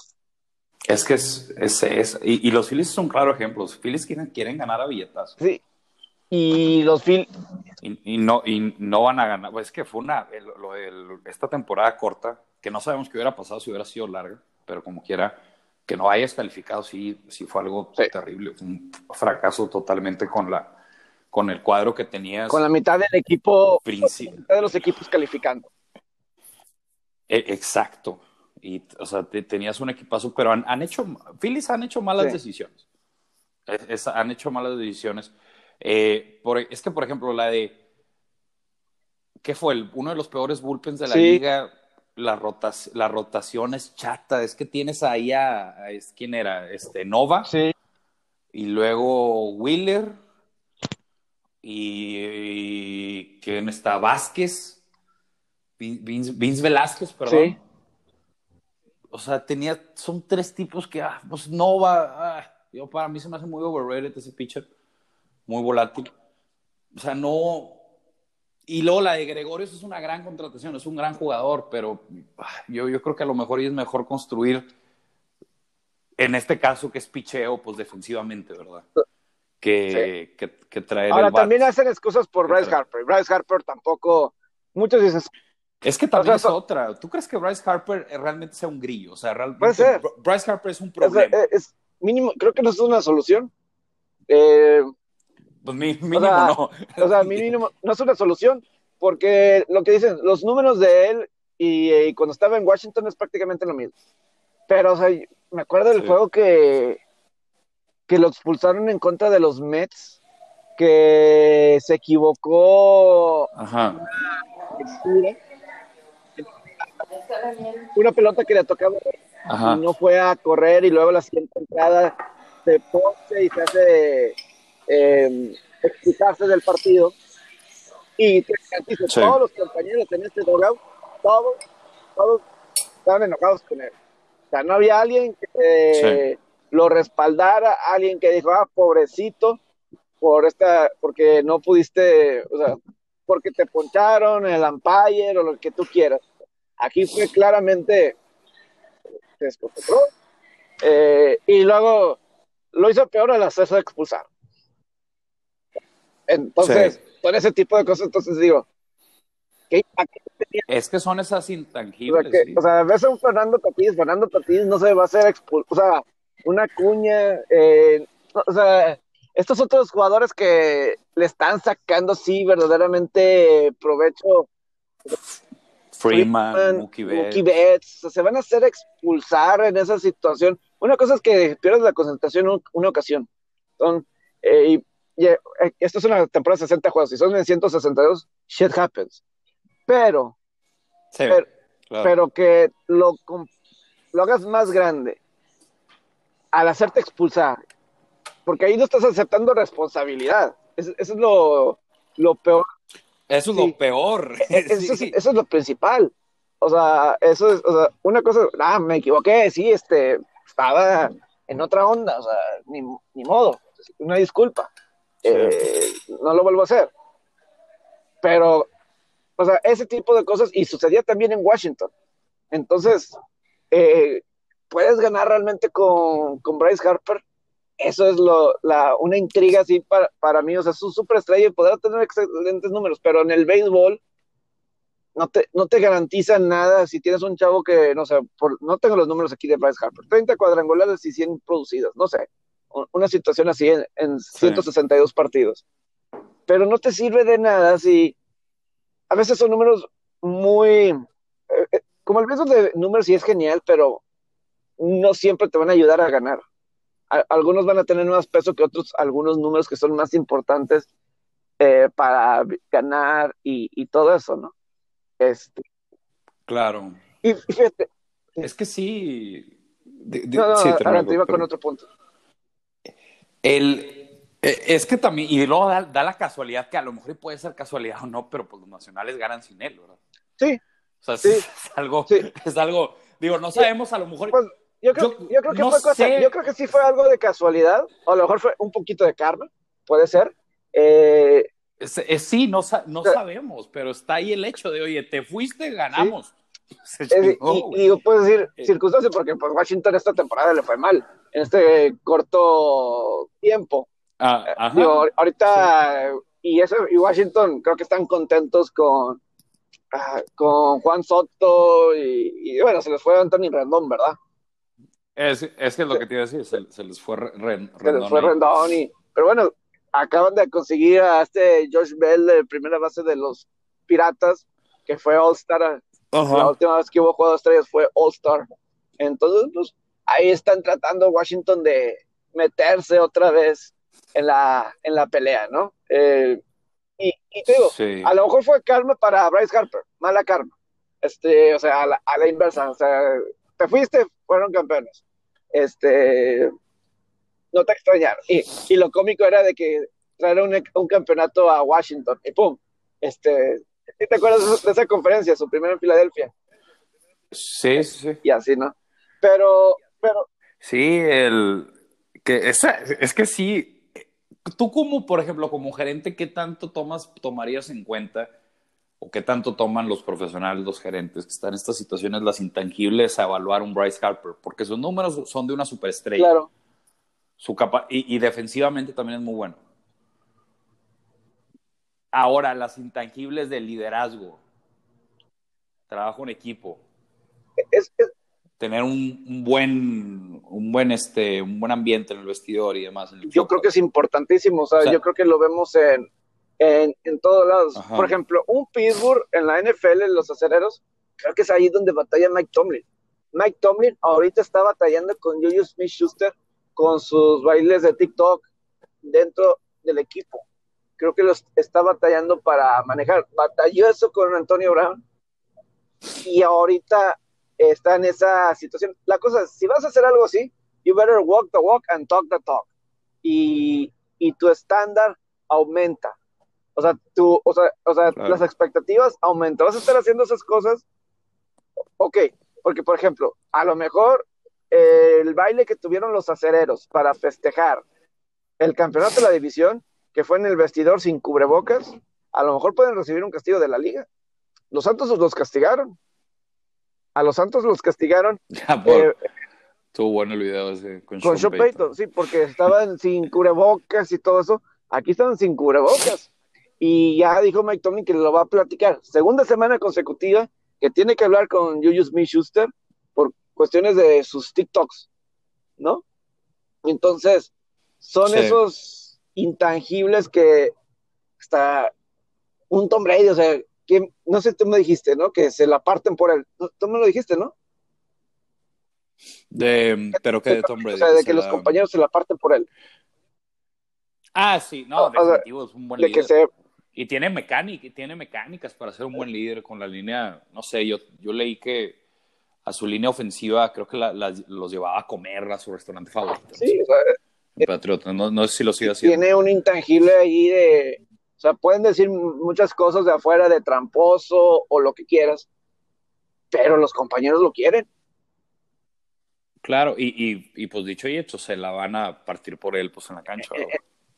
Es que es, es, y, los Phillies son un claro ejemplo. Los Phillies quieren, quieren ganar a billetas. Sí. Y los Phillies. Y, no, y no van a ganar. Pues es que fue una. lo esta temporada corta, que no sabemos qué hubiera pasado si hubiera sido larga, pero como quiera, que no hayas calificado, sí, sí fue algo terrible. Fue un fracaso totalmente con la con el cuadro que tenías. Con la mitad del equipo. de los equipos calificando. E, exacto. Y, o sea, tenías un equipazo, pero han, hecho, Phillies han hecho malas decisiones. han hecho malas decisiones. Eh, es que, por ejemplo, la de, ¿qué fue? uno de los peores bullpens de la liga, la, rotas, la rotación es chata, es que tienes ahí a, ¿quién era? Este, Nova. Sí. Y luego Wheeler. Y, ¿quién está? Vázquez. Vince, Vince Velázquez, perdón. Sí o sea, tenía, son tres tipos que, ah, pues no va, ah, yo para mí se me hace muy overrated ese pitcher, muy volátil. O sea, no, y luego la de Gregorio es una gran contratación, es un gran jugador, pero ah, yo, yo creo que a lo mejor es mejor construir, en este caso que es picheo, pues defensivamente, ¿verdad? Que, que, que, traer Ahora, también hacen excusas por Bryce Harper. Bryce Harper tampoco, muchos dicen, es que también es otra. ¿Tú crees que Bryce Harper realmente sea un grillo? O sea, realmente Bryce Harper es un problema. Es, mínimo, creo que no es una solución. Eh, pues mínimo no. [laughs] O sea, mínimo no es una solución, porque lo que dicen, los números de él y, cuando estaba en Washington es prácticamente lo mismo. Pero, o sea, me acuerdo del juego que, que lo expulsaron en contra de los Mets, que se equivocó. Ajá una pelota que le tocaba y no fue a correr y luego la siguiente entrada se pone y se hace eh, explicarse del partido. Y todos los compañeros en este dugout todos todos estaban enojados con él. O sea no había alguien que lo respaldara alguien que dijo ah pobrecito por esta porque no pudiste o sea porque te poncharon el umpire o lo que tú quieras Aquí fue claramente se eh, y luego lo hizo peor al hacerse expulsar. Entonces, con ese tipo de cosas, entonces digo, ¿qué Es que son esas intangibles. O sea, ves a un Fernando Tapiz, Fernando Tapiz no se va a hacer expulsar, o sea, una cuña, eh, o sea, estos otros jugadores que le están sacando, sí, verdaderamente provecho Freeman, Mookie Betts. se van a hacer expulsar en esa situación. Una cosa es que pierdas la concentración una ocasión. Son, eh, y, esto es una temporada de 60 juegos, y son en 162, shit happens. Pero, pero, que lo, lo hagas más grande al hacerte expulsar, porque ahí no estás aceptando responsabilidad. eso es lo, lo peor eso es lo peor. [laughs] Eso, es, lo principal. O sea, eso es, o sea, una cosa, ah, me equivoqué, sí, este, estaba en otra onda, o sea, ni, ni modo, una disculpa. Eh, no lo vuelvo a hacer. Pero, o sea, ese tipo de cosas, y sucedía también en Washington. Entonces, eh, puedes ganar realmente con, con Bryce Harper. Eso es lo, la, una intriga así para, para mí, o sea, es un superestrella y podrá tener excelentes números, pero en el béisbol no te, no te garantiza nada si tienes un chavo que, no sé, por, no tengo los números aquí de Bryce Harper, 30 cuadrangulares y 100 producidos, no sé, una situación así en, en 162 partidos. Pero no te sirve de nada si a veces son números muy, eh, eh, como el béisbol de números sí es genial, pero no siempre te van a ayudar a ganar algunos van a tener más peso que otros, algunos números que son más importantes eh, para ganar y, todo eso, ¿no? Este. Claro. Y fíjate. Es que sí. no, no, ahora te iba con otro punto. El, e, es que también, y luego da, la casualidad que a lo mejor puede ser casualidad o no, pero pues los nacionales ganan sin él, ¿verdad? Sí. O sea, sí. [laughs] es, algo, es algo, digo, no sabemos, a lo mejor. Pues, yo creo, yo, creo que fue cosa, yo creo que sí fue algo de casualidad, o a lo mejor fue un poquito de karma, puede ser. Eh, sí, no, no sabemos, pero está ahí el hecho de, oye, te fuiste, ganamos. [laughs] y, digo, puedes decir eh. circunstancias, porque pues Washington esta temporada le fue mal, en este corto tiempo. Ah, eh, ahorita, y, eso, y Washington creo que están contentos con, ah, con Juan Soto y, bueno, se les fue Anthony Rendón, ¿verdad? Es, es que es lo que te iba a decir, se, les fue Rendón. Se les fue Rendón, y, pero bueno, acaban de conseguir a este Josh Bell de primera base de los Piratas, que fue All-Star. La última vez que hubo juego de estrellas fue All-Star. Entonces, pues, ahí están tratando Washington de meterse otra vez en la, en la pelea, ¿no? Eh, y, y, te digo, a lo mejor fue karma para Bryce Harper, mala karma. Este, o sea, a la, a la inversa, o sea, te fuiste, fueron campeones. Este, no te extrañaron. Y, y lo cómico era de que traer un, un, campeonato a Washington y ¡pum! Este, ¿Te acuerdas de esa conferencia, su primera en Filadelfia? Sí, sí. Y así, ¿no? Pero, pero. Sí, el. Que es, es que sí. Tú, como, por ejemplo, como gerente, ¿qué tanto tomas, tomarías en cuenta? o qué tanto toman los profesionales, los gerentes que están en estas situaciones, las intangibles, a evaluar un Bryce Harper, porque sus números son de una superestrella. Claro. Su capa y, defensivamente también es muy bueno. Ahora, las intangibles del liderazgo, trabajo en equipo, tener un, buen, un buen, este, un buen ambiente en el vestidor y demás. yo creo que es importantísimo, o sea, yo creo que lo vemos en, en, en todos lados. Por ejemplo, un Pittsburgh en la NFL, en los acereros, creo que es ahí donde batalla Mike Tomlin. Mike Tomlin ahorita está batallando con Julius Smith Schuster con sus bailes de TikTok dentro del equipo. Creo que los está batallando para manejar. Batalló eso con Antonio Brown y ahorita está en esa situación. La cosa es, si vas a hacer algo así, you better walk the walk and talk the talk. Y, y tu estándar aumenta. O sea, tú, o sea, o sea las expectativas aumentan. Vas a estar haciendo esas cosas. Ok, porque por ejemplo, a lo mejor el baile que tuvieron los acereros para festejar el campeonato de la división, que fue en el vestidor sin cubrebocas, a lo mejor pueden recibir un castigo de la liga. Los Santos los castigaron. A los Santos los castigaron. [laughs] Eh, estuvo bueno el video ese con, con Sean Payton. Sí, porque estaban [laughs] sin cubrebocas y todo eso. Aquí estaban sin cubrebocas. Y ya dijo Mike Tomlin que lo va a platicar. Segunda semana consecutiva que tiene que hablar con Julius Smith Schuster cuestiones de sus TikToks, ¿no? Entonces, son esos intangibles que está un Tom Brady, o sea, que no sé, tú me dijiste, ¿no? Que se la parten por él. Tú me lo dijiste, ¿no? De, pero que de Tom Brady. O sea, de que los compañeros se la parten por él. Ah, sí, no, definitivo, es un buen líder. Y tiene mecánica, tiene mecánicas para ser un buen líder con la línea, no sé, yo, yo leí que a su línea ofensiva, creo que los llevaba a comer a su restaurante favorito. Sí, o sea, Patriota, no, no, sé si lo sigue haciendo. Tiene un intangible ahí de, sea, pueden decir muchas cosas de afuera, de tramposo o lo que quieras, pero los compañeros lo quieren. Claro, y, y, y pues dicho y hecho, se la van a partir por él pues en la cancha. Eh,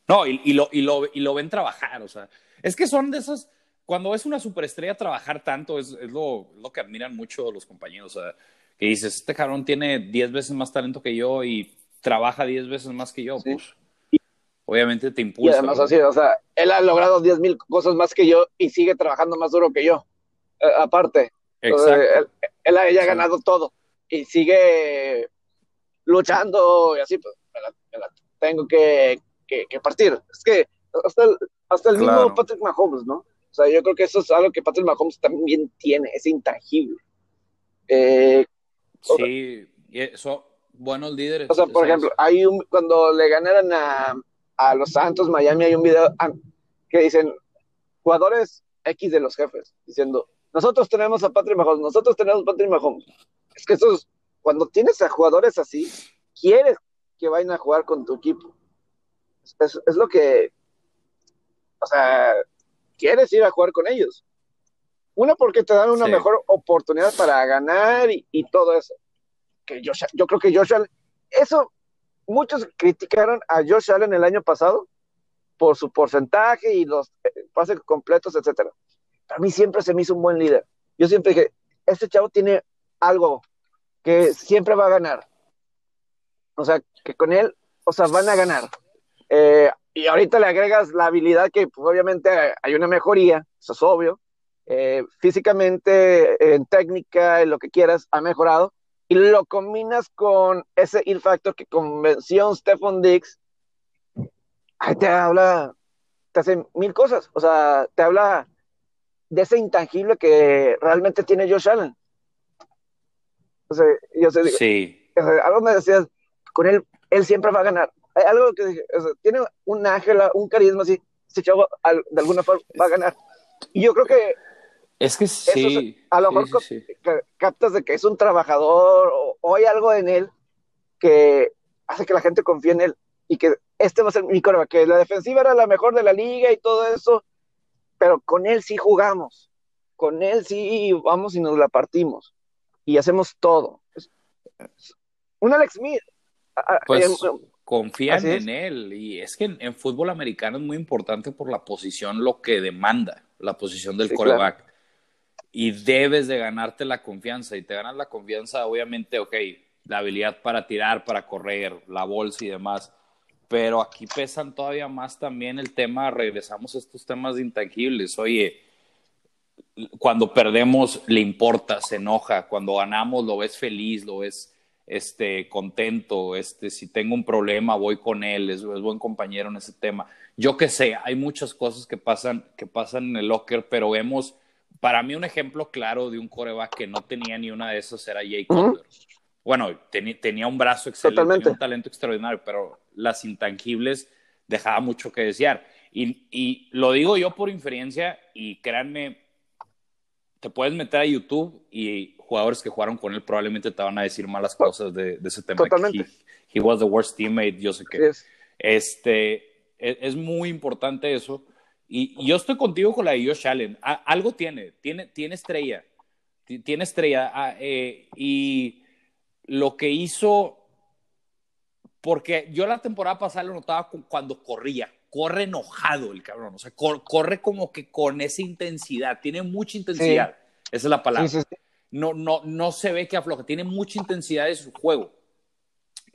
no, y, y, lo, y, lo, y lo ven trabajar, o sea, es que son de esas cuando es una superestrella trabajar tanto es, es lo, lo, que admiran mucho los compañeros. O sea, que dices, este cabrón tiene 10 veces más talento que yo y trabaja 10 veces más que yo. Pues, obviamente te impulsa. Y además así, o sea, él ha logrado 10 mil cosas más que yo y sigue trabajando más duro que yo. Eh, aparte, él, él, haya ganado todo y sigue luchando y así, pues me la, tengo que, que, partir. Es que hasta el, hasta el mismo Patrick Mahomes, ¿no? O sea, yo creo que eso es algo que Patrick Mahomes también tiene, es intangible. Eh, sí, y eso, buenos líderes. O sea, por ejemplo, hay un, cuando le ganaron a, a los Santos Miami, hay un video que dicen jugadores X de los jefes, diciendo, nosotros tenemos a Patrick Mahomes, nosotros tenemos a Patrick Mahomes. Es que eso es, cuando tienes a jugadores así, quieres que vayan a jugar con tu equipo. Es, es lo que, o sea, quieres ir a jugar con ellos. Una porque te dan una mejor oportunidad para ganar y, todo eso. que yo creo que Josh Allen, eso, muchos criticaron a Josh Allen el año pasado por su porcentaje y los eh, pases completos, etcétera. A mí siempre se me hizo un buen líder. Yo siempre dije, este chavo tiene algo que siempre va a ganar. O sea, que con él, o sea, van a ganar. Eh, y ahorita le agregas la habilidad que pues, obviamente hay una mejoría, eso es obvio. Eh, físicamente, en técnica, en lo que quieras, ha mejorado. Y lo combinas con ese il factor que convenció a Stephen Dix, ahí te habla, te hace mil cosas. O sea, te habla de ese intangible que realmente tiene Josh Allen. O sea, yo sé, sí. algo me decías, con él, él siempre va a ganar. Hay algo que o sea, tiene un ángel, un carisma así, ese chavo de alguna forma va a ganar. Y yo creo que es que sí. a lo mejor captas de que es un trabajador o, hay algo en él que hace que la gente confíe en él y que este va a ser mi coreback, que la defensiva era la mejor de la liga y todo eso, pero con él sí jugamos, con él sí vamos y nos la partimos y hacemos todo. Un Alex Smith. Pues confían en él y es que en, fútbol americano es muy importante por la posición, lo que demanda la posición del coreback. Y debes de ganarte la confianza. Y te ganas la confianza, obviamente, ok, la habilidad para tirar, para correr, la bolsa y demás. Pero aquí pesan todavía más también el tema, regresamos a estos temas de intangibles. Oye, cuando perdemos le importa, se enoja, cuando ganamos lo ves feliz, lo ves este, contento, este, si tengo un problema voy con él, es, buen compañero en ese tema. Yo qué sé, hay muchas cosas que pasan, que pasan en el locker, pero vemos, para mí un ejemplo claro de un coreback que no tenía ni una de esas era Jay Cutler bueno, tenía un brazo excelente, un talento extraordinario, pero las intangibles dejaba mucho que desear. Y, lo digo yo por inferencia, y créanme, te puedes meter a YouTube y jugadores que jugaron con él probablemente te van a decir malas cosas de, ese tema. Totalmente. He, was the worst teammate, yo sé que. Este, e, es, muy importante eso. Y, yo estoy contigo con la de Josh Allen. algo tiene, tiene, tiene estrella. Tiene estrella. Ah, eh, y lo que hizo, porque yo la temporada pasada lo notaba cuando corría, corre enojado el cabrón, o sea, corre como que con esa intensidad, tiene mucha intensidad, esa es la palabra. no, no, no se ve que afloja, tiene mucha intensidad en su juego.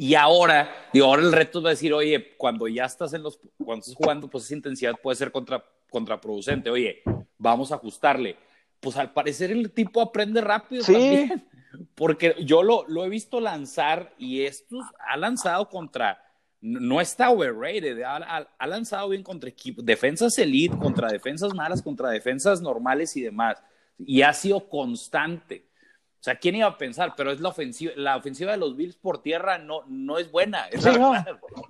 Y ahora, digo, ahora el reto es decir, oye, cuando ya estás en los, cuando estás jugando, pues esa intensidad puede ser contra, contraproducente. Oye, vamos a ajustarle. Pues al parecer el tipo aprende rápido también. [laughs] Porque yo lo, lo he visto lanzar y esto ha lanzado contra, no está overrated, ha, ha, lanzado bien contra equipos, defensas elite, contra defensas malas, contra defensas normales y demás. Y ha sido constante. O sea, ¿quién iba a pensar? Pero es la ofensiva, la ofensiva de los Bills por tierra no, no es buena, es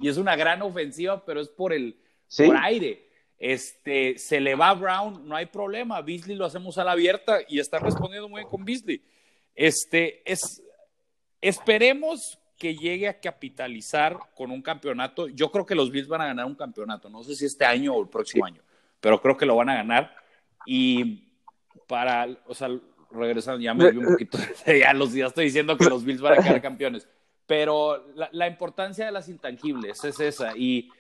Y es una gran ofensiva, pero es por el por aire. Este, se le va a Brown, no hay problema. Beasley lo hacemos a la abierta y está respondiendo muy bien con Beasley. Este, es, esperemos que llegue a capitalizar con un campeonato. Yo creo que los Bills van a ganar un campeonato, no sé si este año o el próximo año, pero creo que lo van a ganar. Y para, o sea, regresando, ya me vi un poquito, [laughs] ya, los, ya estoy diciendo que los Bills van a quedar [laughs] campeones, pero la, la importancia de las intangibles es esa. Y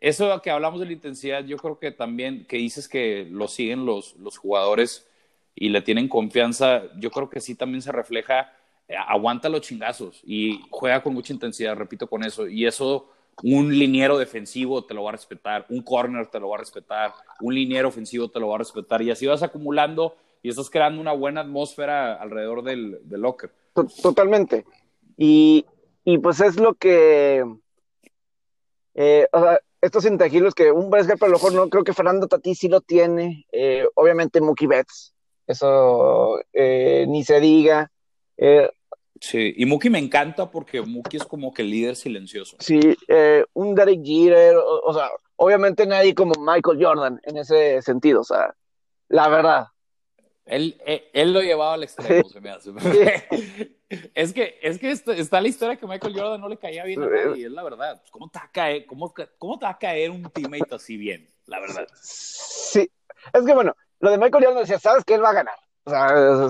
eso que hablamos de la intensidad, yo creo que también, que dices que lo siguen los, los jugadores y le tienen confianza, yo creo que sí también se refleja, eh, aguanta los chingazos y juega con mucha intensidad, repito con eso, y eso un liniero defensivo te lo va a respetar, un corner te lo va a respetar, un liniero ofensivo te lo va a respetar, y así vas acumulando y estás creando una buena atmósfera alrededor del, del locker. Totalmente. Y, y, pues es lo que, eh, o sea, estos intangibles que un Brescia, pero a lo mejor no, creo que Fernando Tati sí lo tiene, eh, obviamente Mookie Betts, eso eh, ni se diga. Sí, y Mookie me encanta porque Mookie es como que el líder silencioso. Sí, un Derek Jeter, o, sea, obviamente nadie como Michael Jordan en ese sentido, o sea, la verdad. Él, él, lo llevaba al extremo, se me hace. [laughs] es que, es que está, la historia que Michael Jordan no le caía bien a nadie, es la verdad. ¿Cómo te, va a caer, cómo, ¿Cómo te va a caer un teammate así bien? La verdad. Sí, es que bueno, lo de Michael Jordan decía, sabes que él va a ganar. O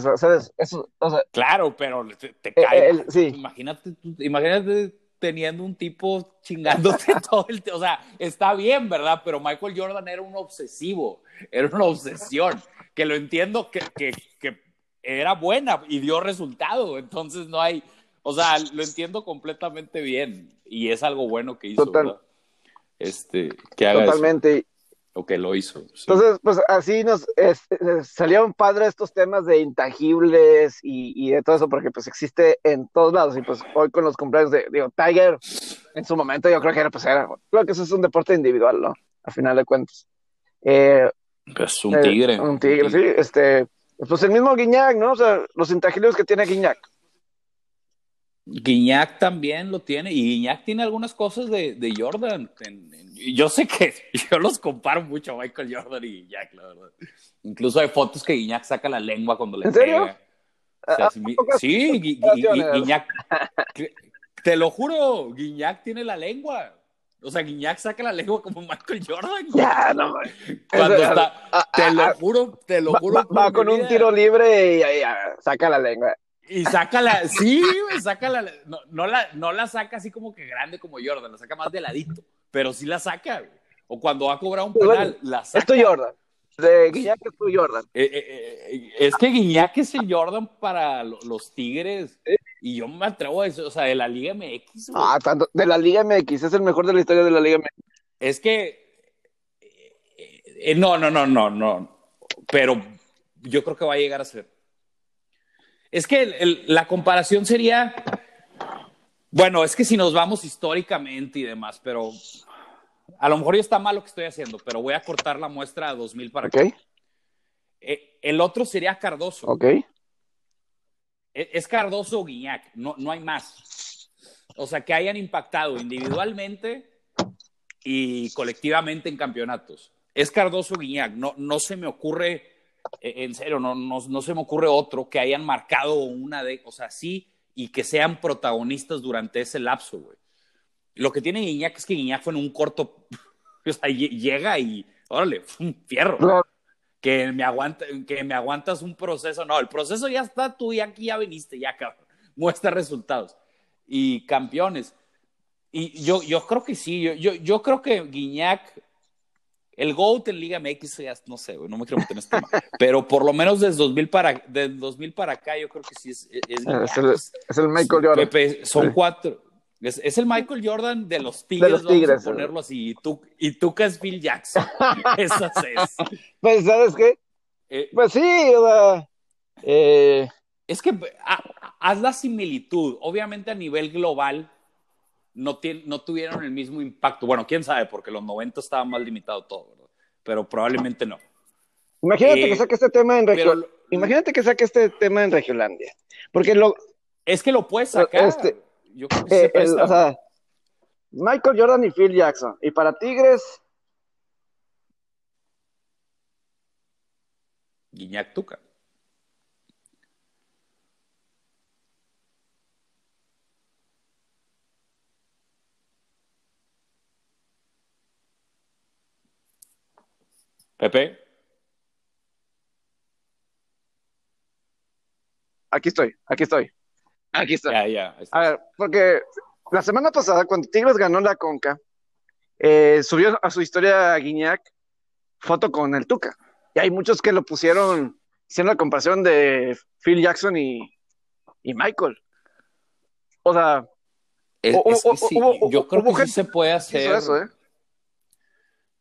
sea, ¿sabes? Eso, o sea, Claro, pero te, te Eh, cae. eh, sí. Imagínate, imagínate teniendo un tipo chingándote [laughs] todo el tiempo. O sea, está bien, ¿verdad? Pero Michael Jordan era un obsesivo, era una obsesión, que lo entiendo que, que, que era buena y dio resultado. Entonces no hay, o sea, lo entiendo completamente bien y es algo bueno que hizo, Total. Este, que haga totalmente. eso, o que lo hizo. sí. Entonces, pues así nos es- es- salieron padres estos temas de intangibles y, y de todo eso, porque pues existe en todos lados. Y pues hoy con los cumpleaños de, digo, Tiger, en su momento yo creo que era, pues era, creo que eso es un deporte individual, ¿no? A final de cuentas. Eh, es un eh, tigre. un tigre, sí. Este, pues el mismo Guiñac, ¿no? O sea, los intangibles que tiene Guiñac. Guiñac también lo tiene y Guiñac tiene algunas cosas de, de Jordan. En- en- y yo sé que [laughs] yo los comparo mucho a Michael Jordan y Guiñac, la verdad. Incluso hay fotos que Guiñac saca la lengua cuando le ¿En serio? pega. O sea, ¿A sí, Gui- Gui- comparaciones? Gui- Guiñac, te lo juro, Guiñac tiene la lengua. O sea, Guiñac saca la lengua como Michael Jordan. güey. Ya, no, [laughs] güey. Cuando Eso- está, ah, te lo ah, juro, te lo Va, juro. va- con un tiro libre y, ahí, ah, saca la lengua. Y saca la, sí, güey, saca la, no, no la, no la saca así como que grande como Jordan, la saca más de ladito, pero sí la saca, güey. O cuando va a cobrar un penal, bueno, la saca. Es tu Jordan. De Guiñac es tu Jordan. Eh, eh, eh, es que Guiñac es el Jordan para lo- los Tigres, y yo me atrevo a decir, o sea, de la Liga MX, güey. Ah, tanto. De la Liga MX, es el mejor de la historia de la Liga MX. Es que, no, no, no, no, no, pero yo creo que va a llegar a ser. Es que el- el- la comparación sería, bueno, es que si nos vamos históricamente y demás, pero a lo mejor ya está mal lo que estoy haciendo, pero voy a cortar la muestra a 2000 para acá. Ok, Eh, el otro sería Cardoso. ok. E- Es Cardoso o Guiñac, no, no hay más. O sea, que hayan impactado individualmente y colectivamente en campeonatos. Es Cardoso o Guiñac, no, no se me ocurre, en serio, no, no, no se me ocurre otro que hayan marcado una de, o sea, sí, y que sean protagonistas durante ese lapso, güey. Lo que tiene Guiñac es que Guiñac fue en un corto, [laughs] o sea, lle- llega y, órale, [laughs] un fierro que me, aguanta, que me aguantas un proceso. No, el proceso ya está, tú ya aquí ya viniste, ya cabrón. [laughs] Muestra resultados. Y campeones. Y yo, yo creo que sí, yo, yo, yo creo que Guiñac, el GOAT en Liga MX, ya no sé, no me quiero meter en este tema. Pero por lo menos desde 2000 para, desde 2000 para acá, yo creo que sí es, es, el, es el Michael Jordan. Pepe, son Sí. cuatro. Es, es el Michael Jordan de los Tigres, los vamos a ponerlo así. Y tú, y tú que es Phil Jackson. [laughs] Esas es. Pues, ¿sabes qué? Eh, Pues sí, eh, Es que ha- haz la similitud. Obviamente a nivel global no, tuvieron el mismo impacto. Bueno, quién sabe, porque los 90 estaba más limitado todo, ¿verdad? Pero probablemente no. imagínate Eh, que saque este tema en Regio... Imagínate que saque este tema en Regiolandia. Porque lo, Es que lo puedes sacar. Este, Yo creo que se eh, el- o sea, Michael Jordan y Phil Jackson. Y para Tigres, Guiñac Tuca. Pepe. aquí estoy, aquí estoy. Aquí estoy. A ver, porque la semana pasada, cuando Tigres ganó la Conca, eh, subió a su historia a Guiñac foto con el Tuca. Y hay muchos que lo pusieron, hicieron la comparación de Phil Jackson y, y Michael. O sea, Es- es sí, yo creo que sí se puede hacer. eso, ¿eh?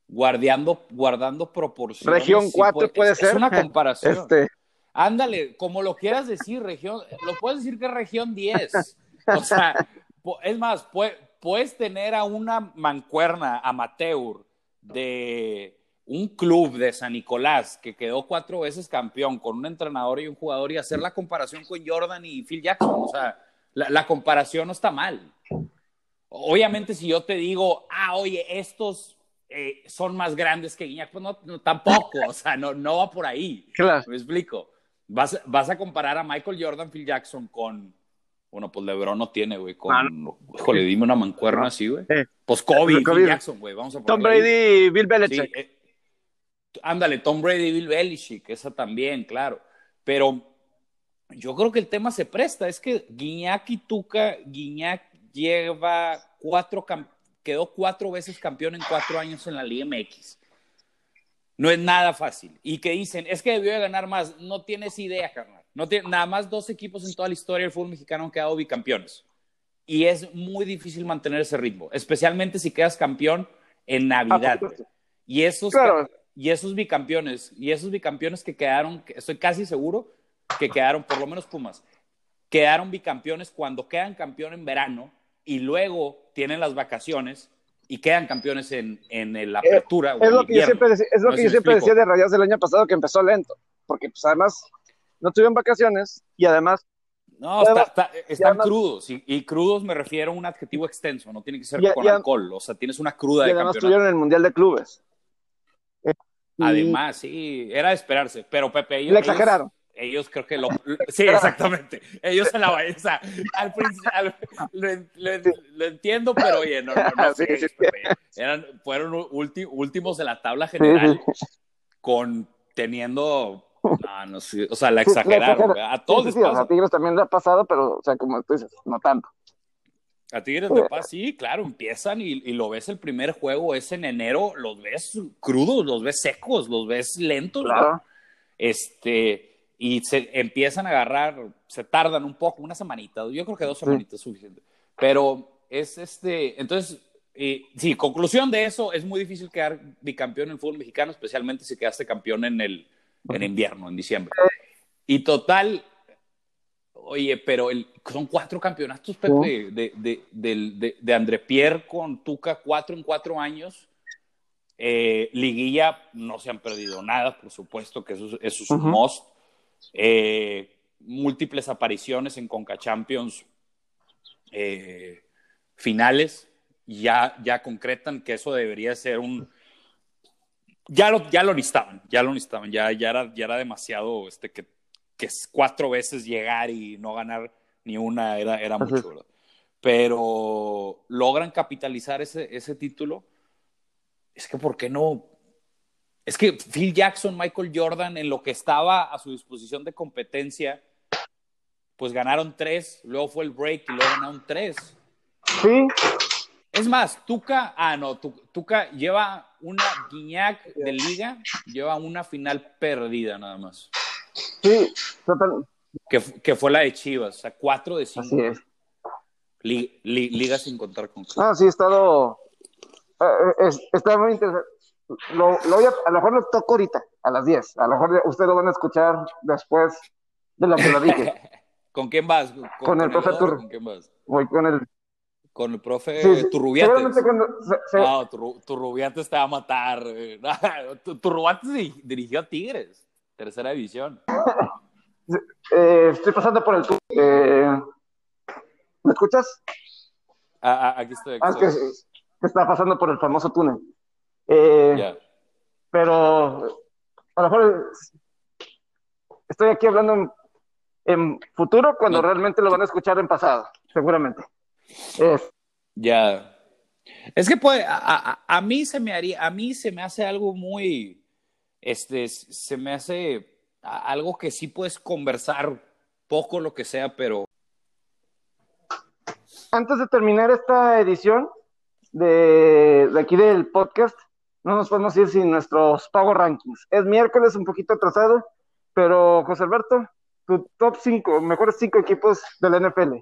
Guardando, guardando proporciones. Región sí 4 puede es, ser. Es una comparación. Este, Ándale, como lo quieras decir, región, lo puedes decir que es región 10. O sea, [laughs] es más, pue- puedes tener a una mancuerna amateur de un club de San Nicolás que quedó cuatro veces campeón con un entrenador y un jugador y hacer la comparación con Jordan y Phil Jackson. O sea, la, la comparación no está mal. Obviamente, si yo te digo, ah, oye, estos eh, son más grandes que Guiñac, pues no, no, tampoco, o sea, no, no va por ahí. claro. Me explico. Vas, vas a comparar a Michael Jordan, Phil Jackson con. Bueno, pues LeBron no tiene, güey. Con. Ah, Híjole, dime una mancuerna así, güey. Eh. Pues Kobe, Kobe. Phil Jackson, güey. Vamos a Tom. Brady y Bill Sí, Belichick. eh, ándale, Tom Brady, Bill Belichick, esa también, claro. Pero yo creo que el tema se presta. Es que Guiñac y Tuca, Guiñac lleva cuatro, quedó cuatro veces campeón en cuatro años en la Liga MX. No es nada fácil. Y que dicen, es que debió de ganar más. No tienes idea, carnal. No tiene, nada más dos equipos en toda la historia del fútbol mexicano han quedado bicampeones. Y es muy difícil mantener ese ritmo, especialmente si quedas campeón en Navidad. y esos, y esos bicampeones, y esos bicampeones que quedaron, estoy casi seguro que quedaron, por lo menos Pumas, quedaron bicampeones cuando quedan campeón en verano y luego tienen las vacaciones y quedan campeones en, en la eh, apertura. es, lo que yo siempre, decía, es lo que yo siempre decía de Rayas del año pasado, que empezó lento, porque pues además no tuvieron vacaciones y además no, están crudos. Y, crudos me refiero a un adjetivo extenso, no tiene que ser con alcohol. O sea, tienes una cruda y además tuvieron el Mundial de Clubes. Eh, además, sí, era de esperarse. Pero Pepe, ellos, Le exageraron. Ellos, creo que lo. [laughs] Sí, exactamente. Ellos en la o sea, al principio. Lo, entiendo, pero oye, no, no, no. [laughs] Eran, fueron últimos de la tabla general con teniendo no, no sé, o sea, la exageraron. a todos sí, A Tigres también le ha pasado, pero, o sea, como tú dices, no tanto. A Tigres de Paz, sí, claro, empiezan y, y, lo ves el primer juego, es en enero, los ves crudos, los ves secos, los ves lentos, claro. Este, y se empiezan a agarrar, se tardan un poco, una semanita, yo creo que dos semanitas es suficiente. Pero es este, entonces, sí, conclusión de eso, es muy difícil quedar bicampeón en el fútbol mexicano, especialmente si quedaste campeón en el, en invierno, en diciembre. Y total, oye, pero el, son cuatro campeonatos, Pepe, de, de, de, de, André Pierre con Tuca, cuatro en cuatro años. Eh, liguilla no se han perdido nada, por supuesto que eso, es un must. Eh, múltiples apariciones en Conca Champions eh, finales ya, ya concretan que eso debería ser un, ya lo, ya lo listaban, ya lo listaban, ya, ya, era, ya era demasiado este, que, que cuatro veces llegar y no ganar ni una era, era mucho, ¿verdad? Pero logran capitalizar ese, ese título. Es que, ¿por qué no? Es que Phil Jackson, Michael Jordan, en lo que estaba a su disposición de competencia, pues ganaron tres, luego fue el break y luego ganaron tres. Sí, es más, Tuca, ah, no, Tuca lleva una Guiñac de liga, lleva una final perdida nada más. Sí, total. Que, que fue la de Chivas, o sea, cuatro de cinco. Así es. liga sin contar con. Ah, sí, he estado. Eh, está muy interesante. Lo, lo a, lo mejor lo toco ahorita, a las 10. A lo mejor ustedes lo van a escuchar después de lo que lo dije. [laughs] ¿Con quién vas? ¿Con, el profe ¿Con quién vas? Voy con el con el profe Turrubiates. No, Turrubiates te va a matar. [laughs] Turrubiates dirigió a Tigres, tercera división. [laughs] Eh, estoy pasando por el eh, ¿Me escuchas? Ah, ah aquí estoy. Aquí ah, que, está pasando por el famoso túnel. Eh, pero a lo mejor estoy aquí hablando en, futuro cuando realmente lo van a escuchar en pasado, seguramente. Ya. Es que puede, a, a, mí se me haría, a mí se me hace algo muy, este, se me hace algo que sí puedes conversar poco lo que sea, pero. Antes de terminar esta edición de, de aquí del podcast, no nos podemos ir sin nuestros Power Rankings. Es miércoles, un poquito atrasado, pero José Alberto, tu top 5, mejores 5 equipos de la NFL.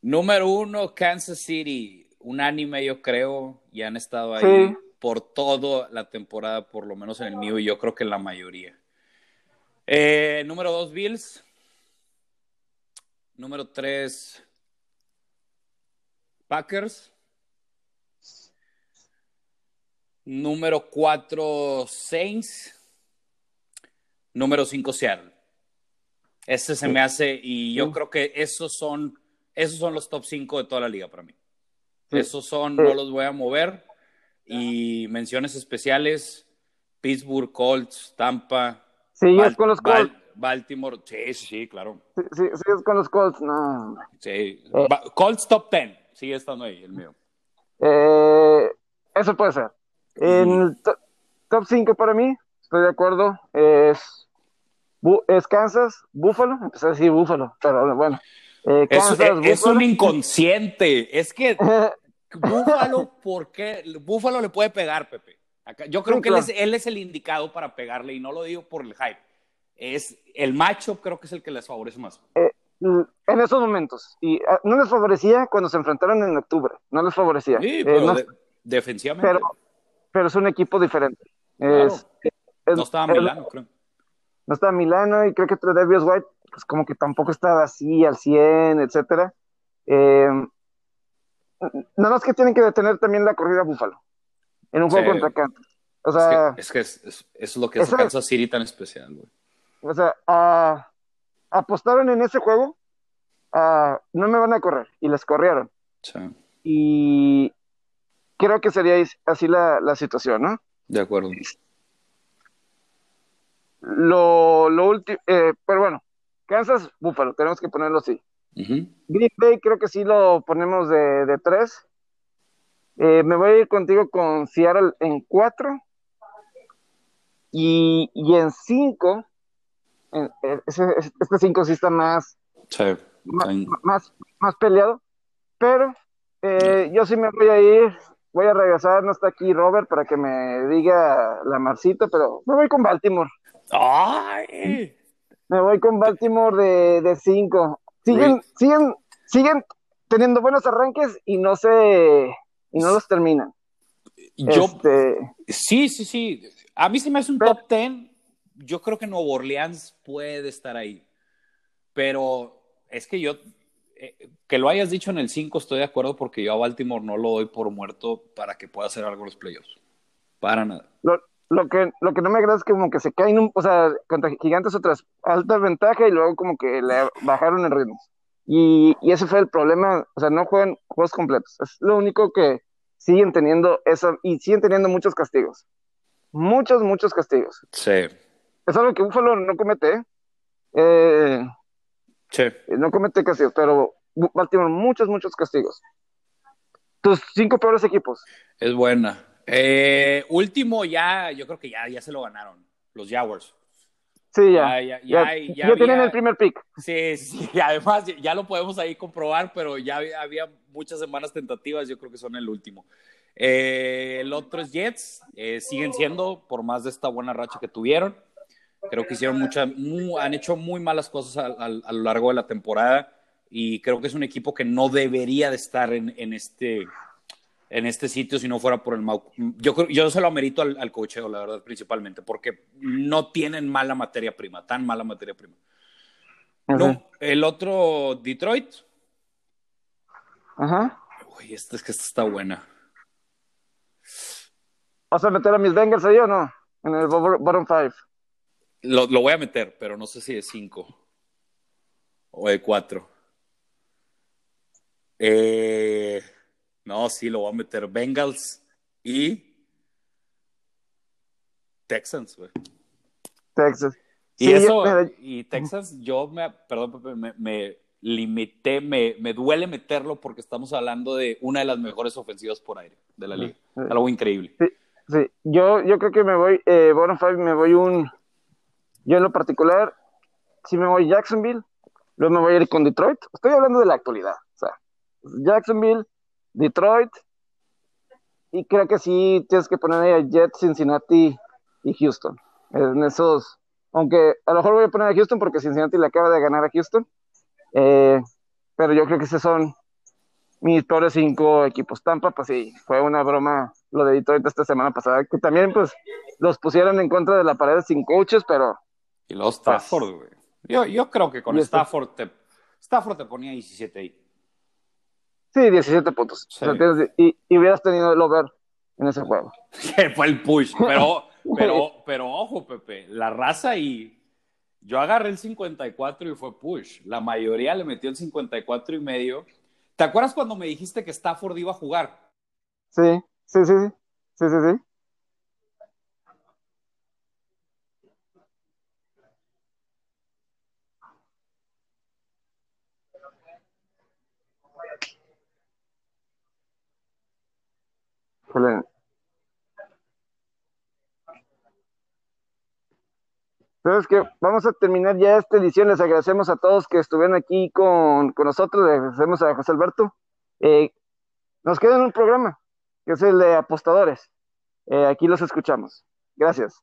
Número uno, Kansas City. Unánime, yo creo, y han estado ahí por toda la temporada, por lo menos en el mío, y yo creo que en la mayoría. Eh, número dos, Bills. Número tres, Packers. Número cuatro, Saints. Número cinco, Seattle. Ese se me hace, y yo creo que esos son esos son los top 5 de toda la liga para mí. Esos son, no los voy a mover. Y menciones especiales, Pittsburgh, Colts, Tampa. Sí, es con los Colts. Baltimore, sí, sí, claro. Sí, sí, es con los Colts, no. Sí, eh. Colts top 10, sigue estando ahí, el mío. Eh, eso puede ser. En top 5 para mí, estoy de acuerdo, es es Kansas, Buffalo, empecé a decir Buffalo, pero bueno. Eh, Kansas, es, un inconsciente, es que [laughs] Buffalo, ¿por qué? Buffalo le puede pegar, Pepe. yo creo que él, es, el indicado para pegarle y no lo digo por el hype. Es el macho, creo que es el que les favorece más. Eh, en esos momentos. Y ah, no les favorecía cuando se enfrentaron en octubre. No les favorecía. Sí, eh, defensivamente. Pero, pero, es un equipo diferente. no estaba Milano, creo. No estaba Milano y creo que Tredavious White, pues como que tampoco estaba así al 100, etcétera. Eh, nada más que tienen que detener también la corrida Búfalo en un juego contra Kansas. O sea, es que, es, es, lo que hace Kansas City tan especial, güey. O sea, apostaron en ese juego, no me van a correr, y les corrieron. Y creo que sería así la, la situación, ¿no? De acuerdo. Lo, lo último, eh, pero bueno, Kansas, Búfalo, tenemos que ponerlo así. Green Bay creo que sí lo ponemos de, de tres. Eh, me voy a ir contigo con Seattle en cuatro. Y, y en cinco, en, este cinco sí está más, más, más, peleado. Pero eh, yo sí me voy a ir, voy a regresar, no está aquí Robert para que me diga la Marcita, pero me voy con Baltimore. ¡Ay! Me voy con Baltimore de, de cinco siguen, siguen, siguen teniendo buenos arranques y no se y no los terminan. Yo este, sí, sí, sí. A mí se me hace un top ten. Yo creo que Nuevo Orleans puede estar ahí. Pero es que yo que lo hayas dicho en el 5 estoy de acuerdo porque yo a Baltimore no lo doy por muerto para que pueda hacer algo en los playoffs. Para nada. Lo, que, lo que no me agrada es que como que se caen, un, o sea, contra Gigantes otras alta ventaja y luego como que le bajaron el ritmo. Y, y, ese fue el problema, o sea, no juegan juegos completos. Es lo único que siguen teniendo eso y siguen teniendo muchos castigos. Muchos, muchos castigos. Sí. Es algo que Buffalo no comete. Eh, sí. No comete castigos, pero Baltimore muchos, muchos castigos. Tus cinco peores equipos. Es buena. Eh, último ya, yo creo que ya, ya se lo ganaron. Los Jaguars. Sí, ya. Ya, ya, ya, tienen el primer pick. Sí, sí, [laughs] y además ya lo podemos ahí comprobar, pero ya había muchas semanas tentativas, yo creo que son el último. Eh, el otro es Jets, eh, siguen siendo, por más de esta buena racha que tuvieron. Creo que hicieron muchas, han hecho muy malas cosas a, a, lo largo de la temporada y creo que es un equipo que no debería de estar en, en este en este sitio si no fuera por el Mau. Yo, yo se lo amerito al, al cocheo, la verdad, principalmente, porque no tienen mala materia prima, tan mala materia prima. No, el otro, Detroit. Ajá. Uy, esta es que esta está buena. ¿Vas a meter a mis Bengals ahí o no? En el bottom five. Lo, lo voy a meter, pero no sé si de cinco o de cuatro. Eh. No, sí, lo voy a meter. Bengals y Texans, güey. Texas. Y eso, y Texas, yo me, perdón, me, me limité, me, me, duele meterlo porque estamos hablando de una de las mejores ofensivas por aire de la liga. Algo increíble. Sí, sí. Yo, yo creo que me voy, eh, bueno, me voy un, yo en lo particular, si me voy Jacksonville, luego me voy a ir con Detroit. Estoy hablando de la actualidad. O sea, Jacksonville, Detroit. Y creo que sí tienes que poner ahí a Jets, Cincinnati y Houston. En esos, aunque a lo mejor voy a poner a Houston porque Cincinnati le acaba de ganar a Houston. Eh, pero yo creo que esos son mis peores cinco equipos. Tampa, pues sí, fue una broma lo de Detroit esta semana pasada, que también pues los pusieron en contra de la pared sin coaches, pero... Y los Stafford, güey. Yo, yo creo que con Stafford te, Stafford te ponía 17 ahí. Sí, 17 puntos. y, hubieras tenido el over en ese juego. [laughs] Fue el push. Pero, [laughs] pero, pero ojo, Pepe, la raza y. Yo agarré el 54 y fue push. La mayoría le metió el 54 y medio. ¿Te acuerdas cuando me dijiste que Stafford iba a jugar? Sí, sí, sí, sí. Sí, sí, sí. Entonces que vamos a terminar ya esta edición. Les agradecemos a todos que estuvieron aquí con, nosotros. Les agradecemos a José Alberto. Eh, nos queda un programa, que es el de apostadores. Eh, aquí los escuchamos. Gracias.